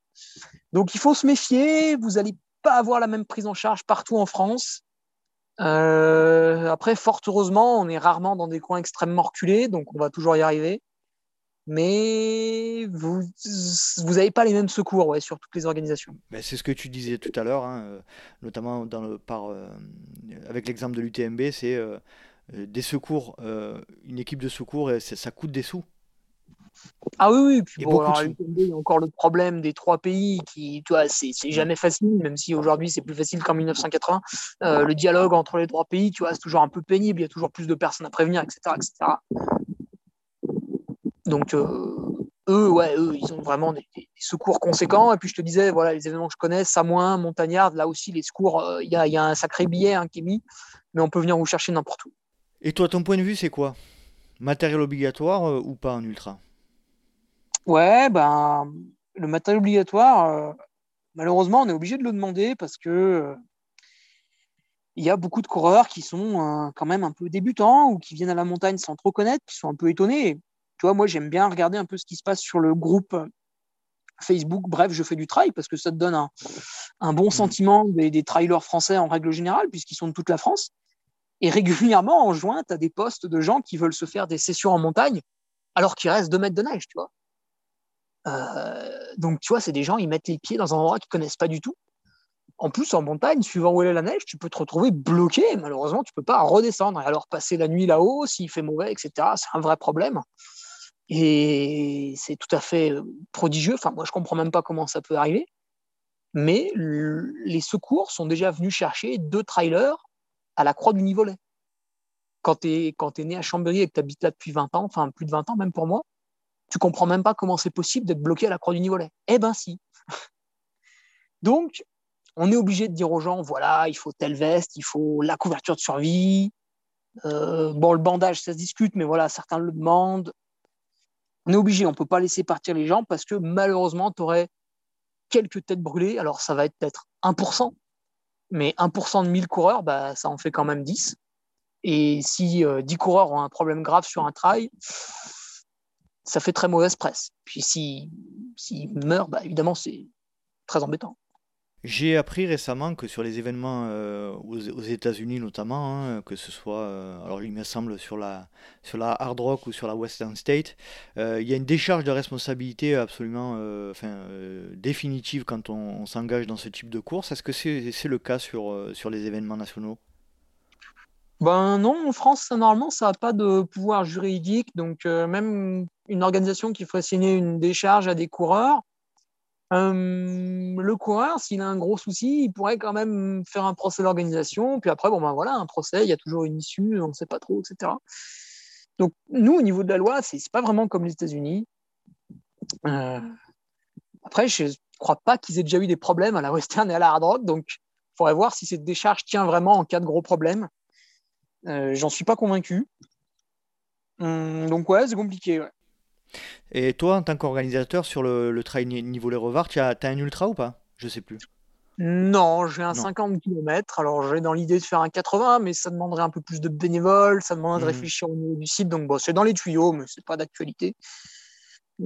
Donc, il faut se méfier. Vous n'allez pas avoir la même prise en charge partout en France. Euh, après, fort heureusement, on est rarement dans des coins extrêmement reculés, donc on va toujours y arriver. Mais vous n'avez pas les mêmes secours ouais, sur toutes les organisations. C'est ce que tu disais tout à l'heure, hein, euh, notamment dans le, par, euh, avec l'exemple de l'UTMB, c'est des secours, une équipe de secours, ça coûte des sous. Ah oui, oui. Puis il y a encore le problème des trois pays qui, tu vois, c'est jamais facile, même si aujourd'hui c'est plus facile qu'en 1980. Euh, le dialogue entre les trois pays, tu vois, c'est toujours un peu pénible. Il y a toujours plus de personnes à prévenir, etc., etc. Donc euh, eux, ouais, eux, ils ont vraiment des, secours conséquents. Et puis je te disais, voilà, les événements que je connais, Samoin, Montagnard, là aussi les secours, euh, il y, a, y, a, un sacré billet hein, qui est mis, mais on peut venir vous chercher n'importe où. Et toi, ton point de vue, c'est quoi? Matériel obligatoire ou pas en ultra? Ouais, ben, le matériel obligatoire, euh, malheureusement, on est obligé de le demander parce que euh, il y a beaucoup de coureurs qui sont euh, quand même un peu débutants ou qui viennent à la montagne sans trop connaître, qui sont un peu étonnés. Tu vois, moi, j'aime bien regarder un peu ce qui se passe sur le groupe Facebook. Bref, je fais du trail parce que ça te donne un, bon mmh. sentiment des, des, trailers français en règle générale, puisqu'ils sont de toute la France. Et régulièrement, en juin, tu as des postes de gens qui veulent se faire des sessions en montagne alors qu'il reste deux mètres de neige, tu vois. Euh, donc, tu vois, c'est des gens, ils mettent les pieds dans un endroit qu'ils connaissent pas du tout. En plus, en montagne, suivant où est la neige, tu peux te retrouver bloqué. Malheureusement, tu peux pas redescendre. Et alors, passer la nuit là-haut, s'il fait mauvais, etc., c'est un vrai problème. Et c'est tout à fait euh, prodigieux. Enfin, moi, je comprends même pas comment ça peut arriver. Mais les secours sont déjà venus chercher deux trailers à la croix du Nivolet. Quand tu es, es, né à Chambéry et que tu habites là depuis 20 ans, enfin plus de 20 ans même pour moi, tu comprends même pas comment c'est possible d'être bloqué à la croix du Nivolet. Eh ben si. [laughs] Donc, on est obligé de dire aux gens, voilà, il faut telle veste, il faut la couverture de survie. Euh, bon, le bandage, ça se discute, mais voilà, certains le demandent. On est obligé, on ne peut pas laisser partir les gens parce que malheureusement, tu aurais quelques têtes brûlées. Alors, ça va être peut-être 1%, mais 1% de 1000 coureurs, bah, ça en fait quand même 10. Et si 10 euh, coureurs ont un problème grave sur un trail, ça fait très mauvaise presse. Puis s'il si, meurt, bah, évidemment, c'est très embêtant. J'ai appris récemment que sur les événements euh, aux, États-Unis notamment, hein, que ce soit, euh, alors il me semble sur la, sur la Hard Rock ou sur la Western State, euh, il y a une décharge de responsabilité absolument enfin, définitive quand on, on s'engage dans ce type de course. Est-ce que c'est le cas sur, sur les événements nationaux? Ben non, en France, normalement, ça n'a pas de pouvoir juridique. Donc, euh, même une organisation qui ferait signer une décharge à des coureurs, euh, le coureur, s'il a un gros souci, il pourrait quand même faire un procès d'organisation. Puis après, bon, ben voilà, un procès, il y a toujours une issue, on ne sait pas trop, etc. Donc, nous, au niveau de la loi, c'est pas vraiment comme les États-Unis. Euh, après, je ne crois pas qu'ils aient déjà eu des problèmes à la Western et à la Hard Rock. Donc, il faudrait voir si cette décharge tient vraiment en cas de gros problèmes. Euh, j'en suis pas convaincu. Hum, donc ouais, c'est compliqué. Et toi, en tant qu'organisateur sur le, le trail niveau les revards, tu as, un ultra ou pas? Je sais plus. Non, j'ai un 50 km. Alors j'ai dans l'idée de faire un 80, mais ça demanderait un peu plus de bénévoles, ça demanderait de mmh. réfléchir au niveau du site. Donc bon, c'est dans les tuyaux, mais c'est pas d'actualité.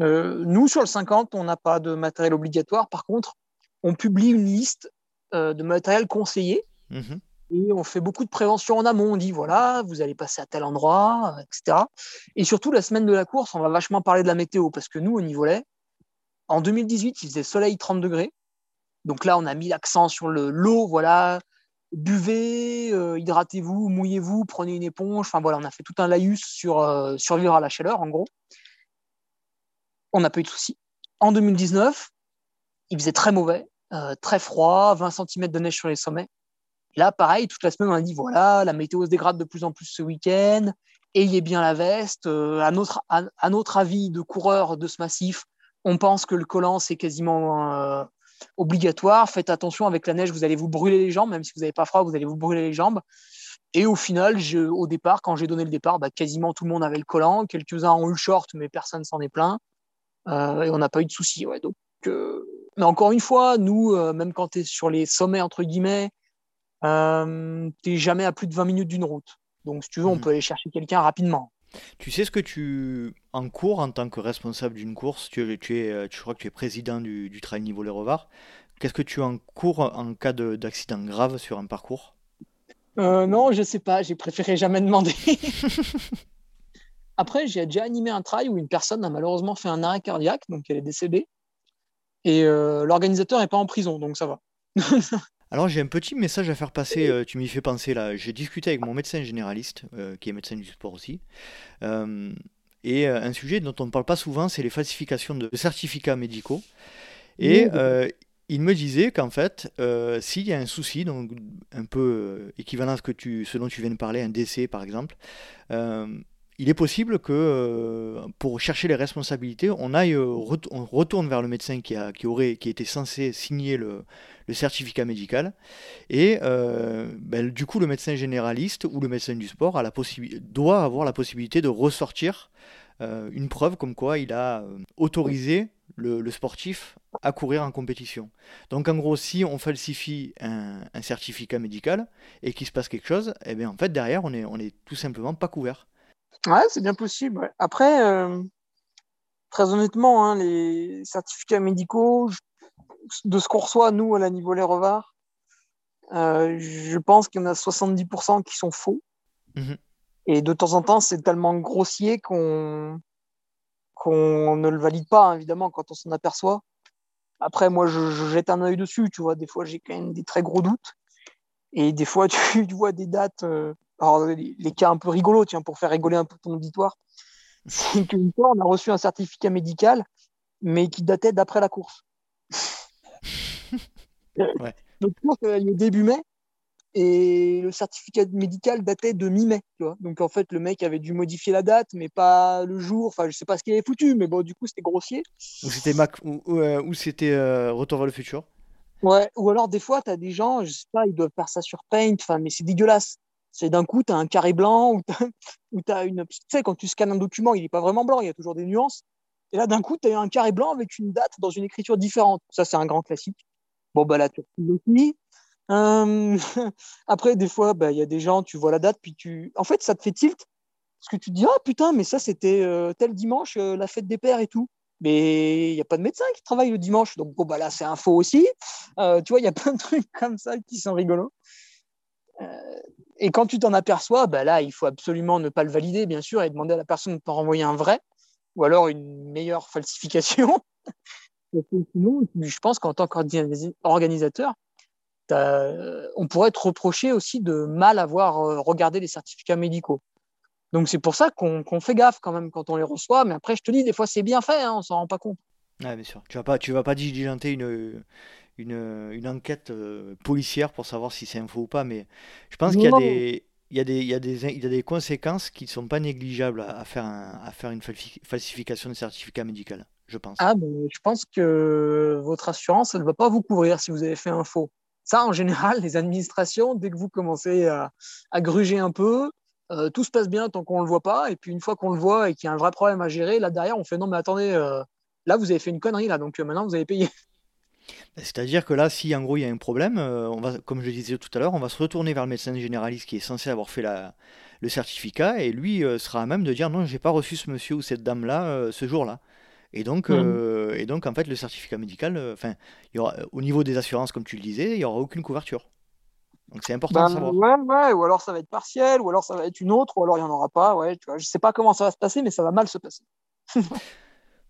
Euh, nous, sur le 50, on n'a pas de matériel obligatoire. Par contre, on publie une liste euh, de matériel conseillé. Mmh et on fait beaucoup de prévention en amont. On dit voilà, vous allez passer à tel endroit, etc. Et surtout, la semaine de la course, on va vachement parler de la météo parce que nous, au niveau lait, en 2018, il faisait soleil 30 degrés. Donc là, on a mis l'accent sur le l'eau, voilà. Buvez, euh, hydratez-vous, mouillez-vous, prenez une éponge. Enfin voilà, on a fait tout un laïus sur euh, survivre à la chaleur, en gros. on n'a pas eu de soucis. En 2019, il faisait très mauvais, euh, très froid, 20 cm de neige sur les sommets. Là, pareil, toute la semaine, on a dit voilà, la météo se dégrade de plus en plus ce week-end, ayez bien la veste. Euh, à, notre, avis de coureur de ce massif, on pense que le collant, c'est quasiment euh, obligatoire. Faites attention avec la neige, vous allez vous brûler les jambes, même si vous n'avez pas froid, vous allez vous brûler les jambes. Et au final, je, au départ, quand j'ai donné le départ, bah, quasiment tout le monde avait le collant. Quelques-uns ont eu le short, mais personne s'en est plaint. Euh, et on n'a pas eu de soucis. Ouais. Donc, euh, mais encore une fois, nous, même quand tu es sur les sommets, entre guillemets, tu n'es jamais à plus de 20 minutes d'une route. Donc, si tu veux, on mhm. peut aller chercher quelqu'un rapidement. Tu sais ce que tu en cours en tant que responsable d'une course tu, tu, es, tu crois que tu es président du, du trail niveau les revards. Qu'est-ce que tu en cours en cas d'accident grave sur un parcours? Euh, non, je sais pas, j'ai préféré jamais demander. [laughs] Après, j'ai déjà animé un trail où une personne a malheureusement fait un arrêt cardiaque, donc elle est décédée. Et euh, l'organisateur n'est pas en prison, donc ça va. [laughs] Alors j'ai un petit message à faire passer, euh, tu m'y fais penser là. J'ai discuté avec mon médecin généraliste, qui est médecin du sport aussi. et un sujet dont on ne parle pas souvent, c'est les falsifications de certificats médicaux. Et il me disait qu'en fait, euh, s'il y a un souci, donc un peu euh, équivalent à ce, que tu, ce dont tu viens de parler, un décès par exemple, euh, il est possible que pour chercher les responsabilités, on aille, on retourne vers le médecin qui, a, qui, aurait, qui était censé signer le, certificat médical, et ben, du coup le médecin généraliste ou le médecin du sport a la doit avoir la possibilité de ressortir une preuve comme quoi il a autorisé le, sportif à courir en compétition. Donc en gros, si on falsifie un, certificat médical et qu'il se passe quelque chose, eh bien en fait derrière on est, on est tout simplement pas couvert. Ouais, c'est bien possible. Après, euh, très honnêtement, hein, les certificats médicaux, de ce qu'on reçoit nous à la niveau les revards, euh, je pense qu'il y en a 70% qui sont faux. Mhm. Et de temps en temps, c'est tellement grossier qu'on qu'on ne le valide pas, hein, évidemment, quand on s'en aperçoit. Après, moi, je, jette un œil dessus, tu vois. Des fois, j'ai quand même des très gros doutes. Et des fois, [laughs] tu, vois des dates. Euh, alors, les, cas un peu rigolos, tiens, pour faire rigoler un peu ton auditoire. [laughs] C'est qu'une fois, on a reçu un certificat médical, mais qui datait d'après la course. [laughs] ouais. Donc, au début mai, et le certificat médical datait de mi-mai, tu vois. Donc en fait, le mec avait dû modifier la date, mais pas le jour. Enfin, je sais pas ce qu'il avait foutu, mais bon, du coup, c'était grossier. Ou c'était Mac, ou, euh, c'était euh, Retour vers le futur. Ouais. Ou alors des fois, tu as des gens, je sais pas, ils doivent faire ça sur Paint. Enfin, mais c'est dégueulasse. C'est d'un coup, tu as un carré blanc ou tu as, [laughs] une. Tu sais, quand tu scannes un document, il n'est pas vraiment blanc, il y a toujours des nuances. Et là, d'un coup, tu as un carré blanc avec une date dans une écriture différente. Ça, c'est un grand classique. Bon, bah là, tu euh, après, des fois, bah, il y a des gens, tu vois la date, puis tu. En fait, ça te fait tilt. Parce que tu te dis, ah putain, mais ça, c'était euh, tel dimanche, euh, la fête des pères et tout. Mais il n'y a pas de médecin qui travaille le dimanche. Donc, bon, bah là, c'est un faux aussi. tu vois, il y a [laughs] plein de trucs comme ça qui sont rigolos. Et quand tu t'en aperçois, bah là, il faut absolument ne pas le valider, bien sûr, et demander à la personne de t'en renvoyer un vrai, ou alors une meilleure falsification. [laughs] sinon, je pense qu'en tant qu'organisateur, on pourrait te reprocher aussi de mal avoir euh, regardé les certificats médicaux. Donc c'est pour ça qu'on fait gaffe quand même quand on les reçoit. Mais après, je te dis, des fois c'est bien fait, hein, on s'en rend pas compte. Ah, bien sûr. Tu vas pas, tu vas pas diligenter une, une, une enquête euh, policière pour savoir si c'est un faux ou pas. Mais je pense qu'il y a des il y, a des, il, y a des, il y a des conséquences qui ne sont pas négligeables à, faire, à faire une falsification de certificat médical, je pense. Ah, ben, je pense que votre assurance, elle ne va pas vous couvrir si vous avez fait un faux. Ça, en général, les administrations, dès que vous commencez à, gruger un peu, euh, tout se passe bien tant qu'on ne le voit pas. Et puis une fois qu'on le voit et qu'il y a un vrai problème à gérer, là derrière, on fait non, mais attendez, euh, là, vous avez fait une connerie, là, donc euh, maintenant, vous avez payé. C'est-à-dire que là, si en gros il y a un problème, on va, comme je disais tout à l'heure, on va se retourner vers le médecin généraliste qui est censé avoir fait la, le certificat et lui sera à même de dire non, j'ai pas reçu ce monsieur ou cette dame-là ce jour-là. Et donc, mmh. euh, et donc, en fait, le certificat médical, euh, enfin, au niveau des assurances, comme tu le disais, il n'y aura aucune couverture. Donc, c'est important de ben, savoir. Ouais, ouais, ou alors ça va être partiel, ou alors ça va être une autre, ou alors il n'y en aura pas. Ouais, tu vois, je ne sais pas comment ça va se passer, mais ça va mal se passer. [laughs]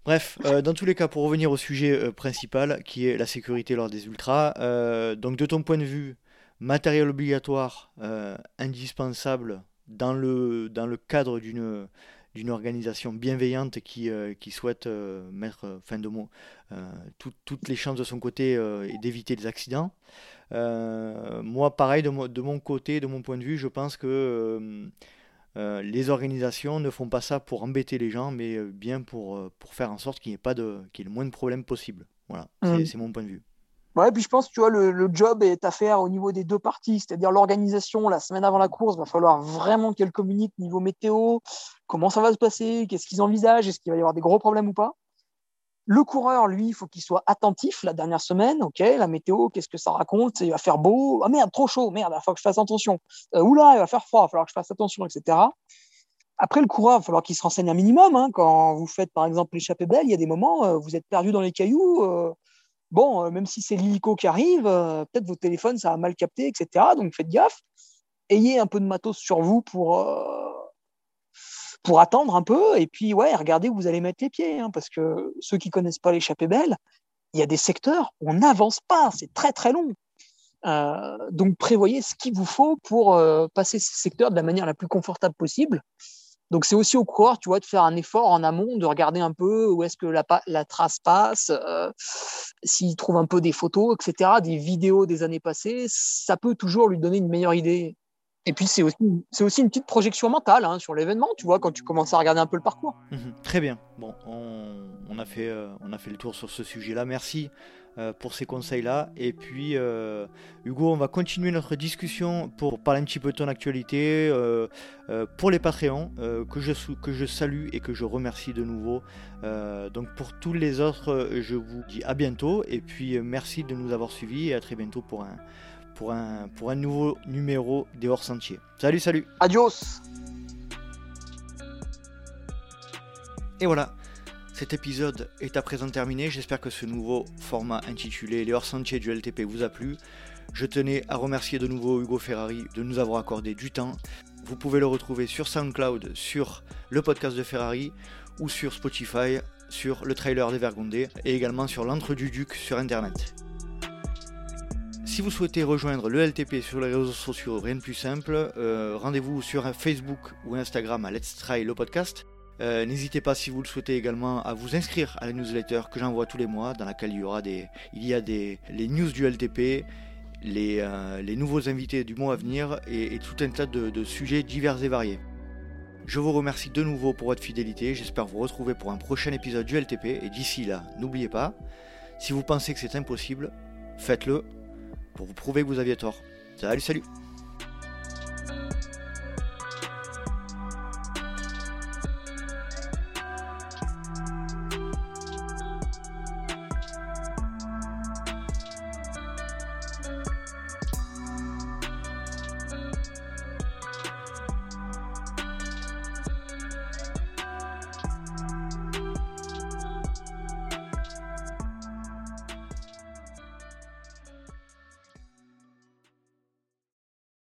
Bref, euh, dans tous les cas, pour revenir au sujet principal, qui est la sécurité lors des ultras, donc de ton point de vue, matériel obligatoire, indispensable dans le, dans le cadre d'une d'une organisation bienveillante qui, qui souhaite mettre fin de mot toutes les chances de son côté et d'éviter des accidents. moi, pareil, de, de, mon côté, de mon point de vue, je pense que les organisations ne font pas ça pour embêter les gens, mais bien pour, pour faire en sorte qu'il n'y ait, pas de, qu'il y ait le moins de problèmes possible. Voilà, c'est mmh. mon point de vue. Ouais, puis je pense, tu vois, le, le, job est à faire au niveau des deux parties, c'est-à-dire l'organisation, la semaine avant la course, va falloir vraiment qu'elle communique niveau météo, comment ça va se passer, qu'est-ce qu'ils envisagent, est-ce qu'il va y avoir des gros problèmes ou pas. Le coureur, lui, il faut qu'il soit attentif la dernière semaine, ok, la météo, qu'est-ce que ça raconte, il va faire beau, ah merde, trop chaud, merde, il va falloir que je fasse attention, euh, oula, il va faire froid, il va falloir que je fasse attention, etc. Après, le coureur, il va falloir qu'il se renseigne un minimum. Hein. Quand vous faites, par exemple, l'échappée belle, il y a des moments, euh, vous êtes perdu dans les cailloux. Euh, bon, euh, même si c'est l'hélico qui arrive, peut-être votre téléphone, ça a mal capté, etc. Donc, faites gaffe. Ayez un peu de matos sur vous pour, pour attendre un peu. Et puis, ouais, regardez où vous allez mettre les pieds. Hein, parce que ceux qui connaissent pas l'échappée belle, il y a des secteurs où on n'avance pas. C'est très, très long. donc, prévoyez ce qu'il vous faut pour passer ces secteurs de la manière la plus confortable possible. Donc c'est aussi au coureur, tu vois, de faire un effort en amont, de regarder un peu où est-ce que la, la, trace passe, euh, s'il trouve un peu des photos, etc., des vidéos des années passées, ça peut toujours lui donner une meilleure idée. Et puis c'est aussi, une petite projection mentale hein, sur l'événement, tu vois, quand tu commences à regarder un peu le parcours. Mhm. très bien. Bon, on, a fait, euh, on a fait le tour sur ce sujet-là. Merci euh, pour ces conseils-là. Et puis, euh, Hugo, on va continuer notre discussion pour parler un petit peu de ton actualité pour les Patreons, que, je, que je salue et que je remercie de nouveau. donc, pour tous les autres, je vous dis à bientôt. Et puis, merci de nous avoir suivis et à très bientôt pour un, pour un, pour un nouveau numéro des Hors Sentiers. Salut, salut Adios Et voilà, cet épisode est à présent terminé, j'espère que ce nouveau format intitulé Les hors-sentiers du LTP vous a plu. Je tenais à remercier de nouveau Hugo Ferrari de nous avoir accordé du temps. Vous pouvez le retrouver sur SoundCloud, sur le podcast de Ferrari ou sur Spotify, sur le trailer des Vergondés et également sur l'entre du Duc sur internet. Si vous souhaitez rejoindre le LTP sur les réseaux sociaux, rien de plus simple, euh, rendez-vous sur Facebook ou Instagram à Let's Try le podcast. Euh, n'hésitez pas si vous le souhaitez également à vous inscrire à la newsletter que j'envoie tous les mois, dans laquelle il y aura des, il y a des les news du LTP, les, euh, les nouveaux invités du mois à venir et, tout un tas de, de, sujets divers et variés. Je vous remercie de nouveau pour votre fidélité, j'espère vous retrouver pour un prochain épisode du LTP et d'ici là, n'oubliez pas, si vous pensez que c'est impossible, faites-le pour vous prouver que vous aviez tort. Salut, salut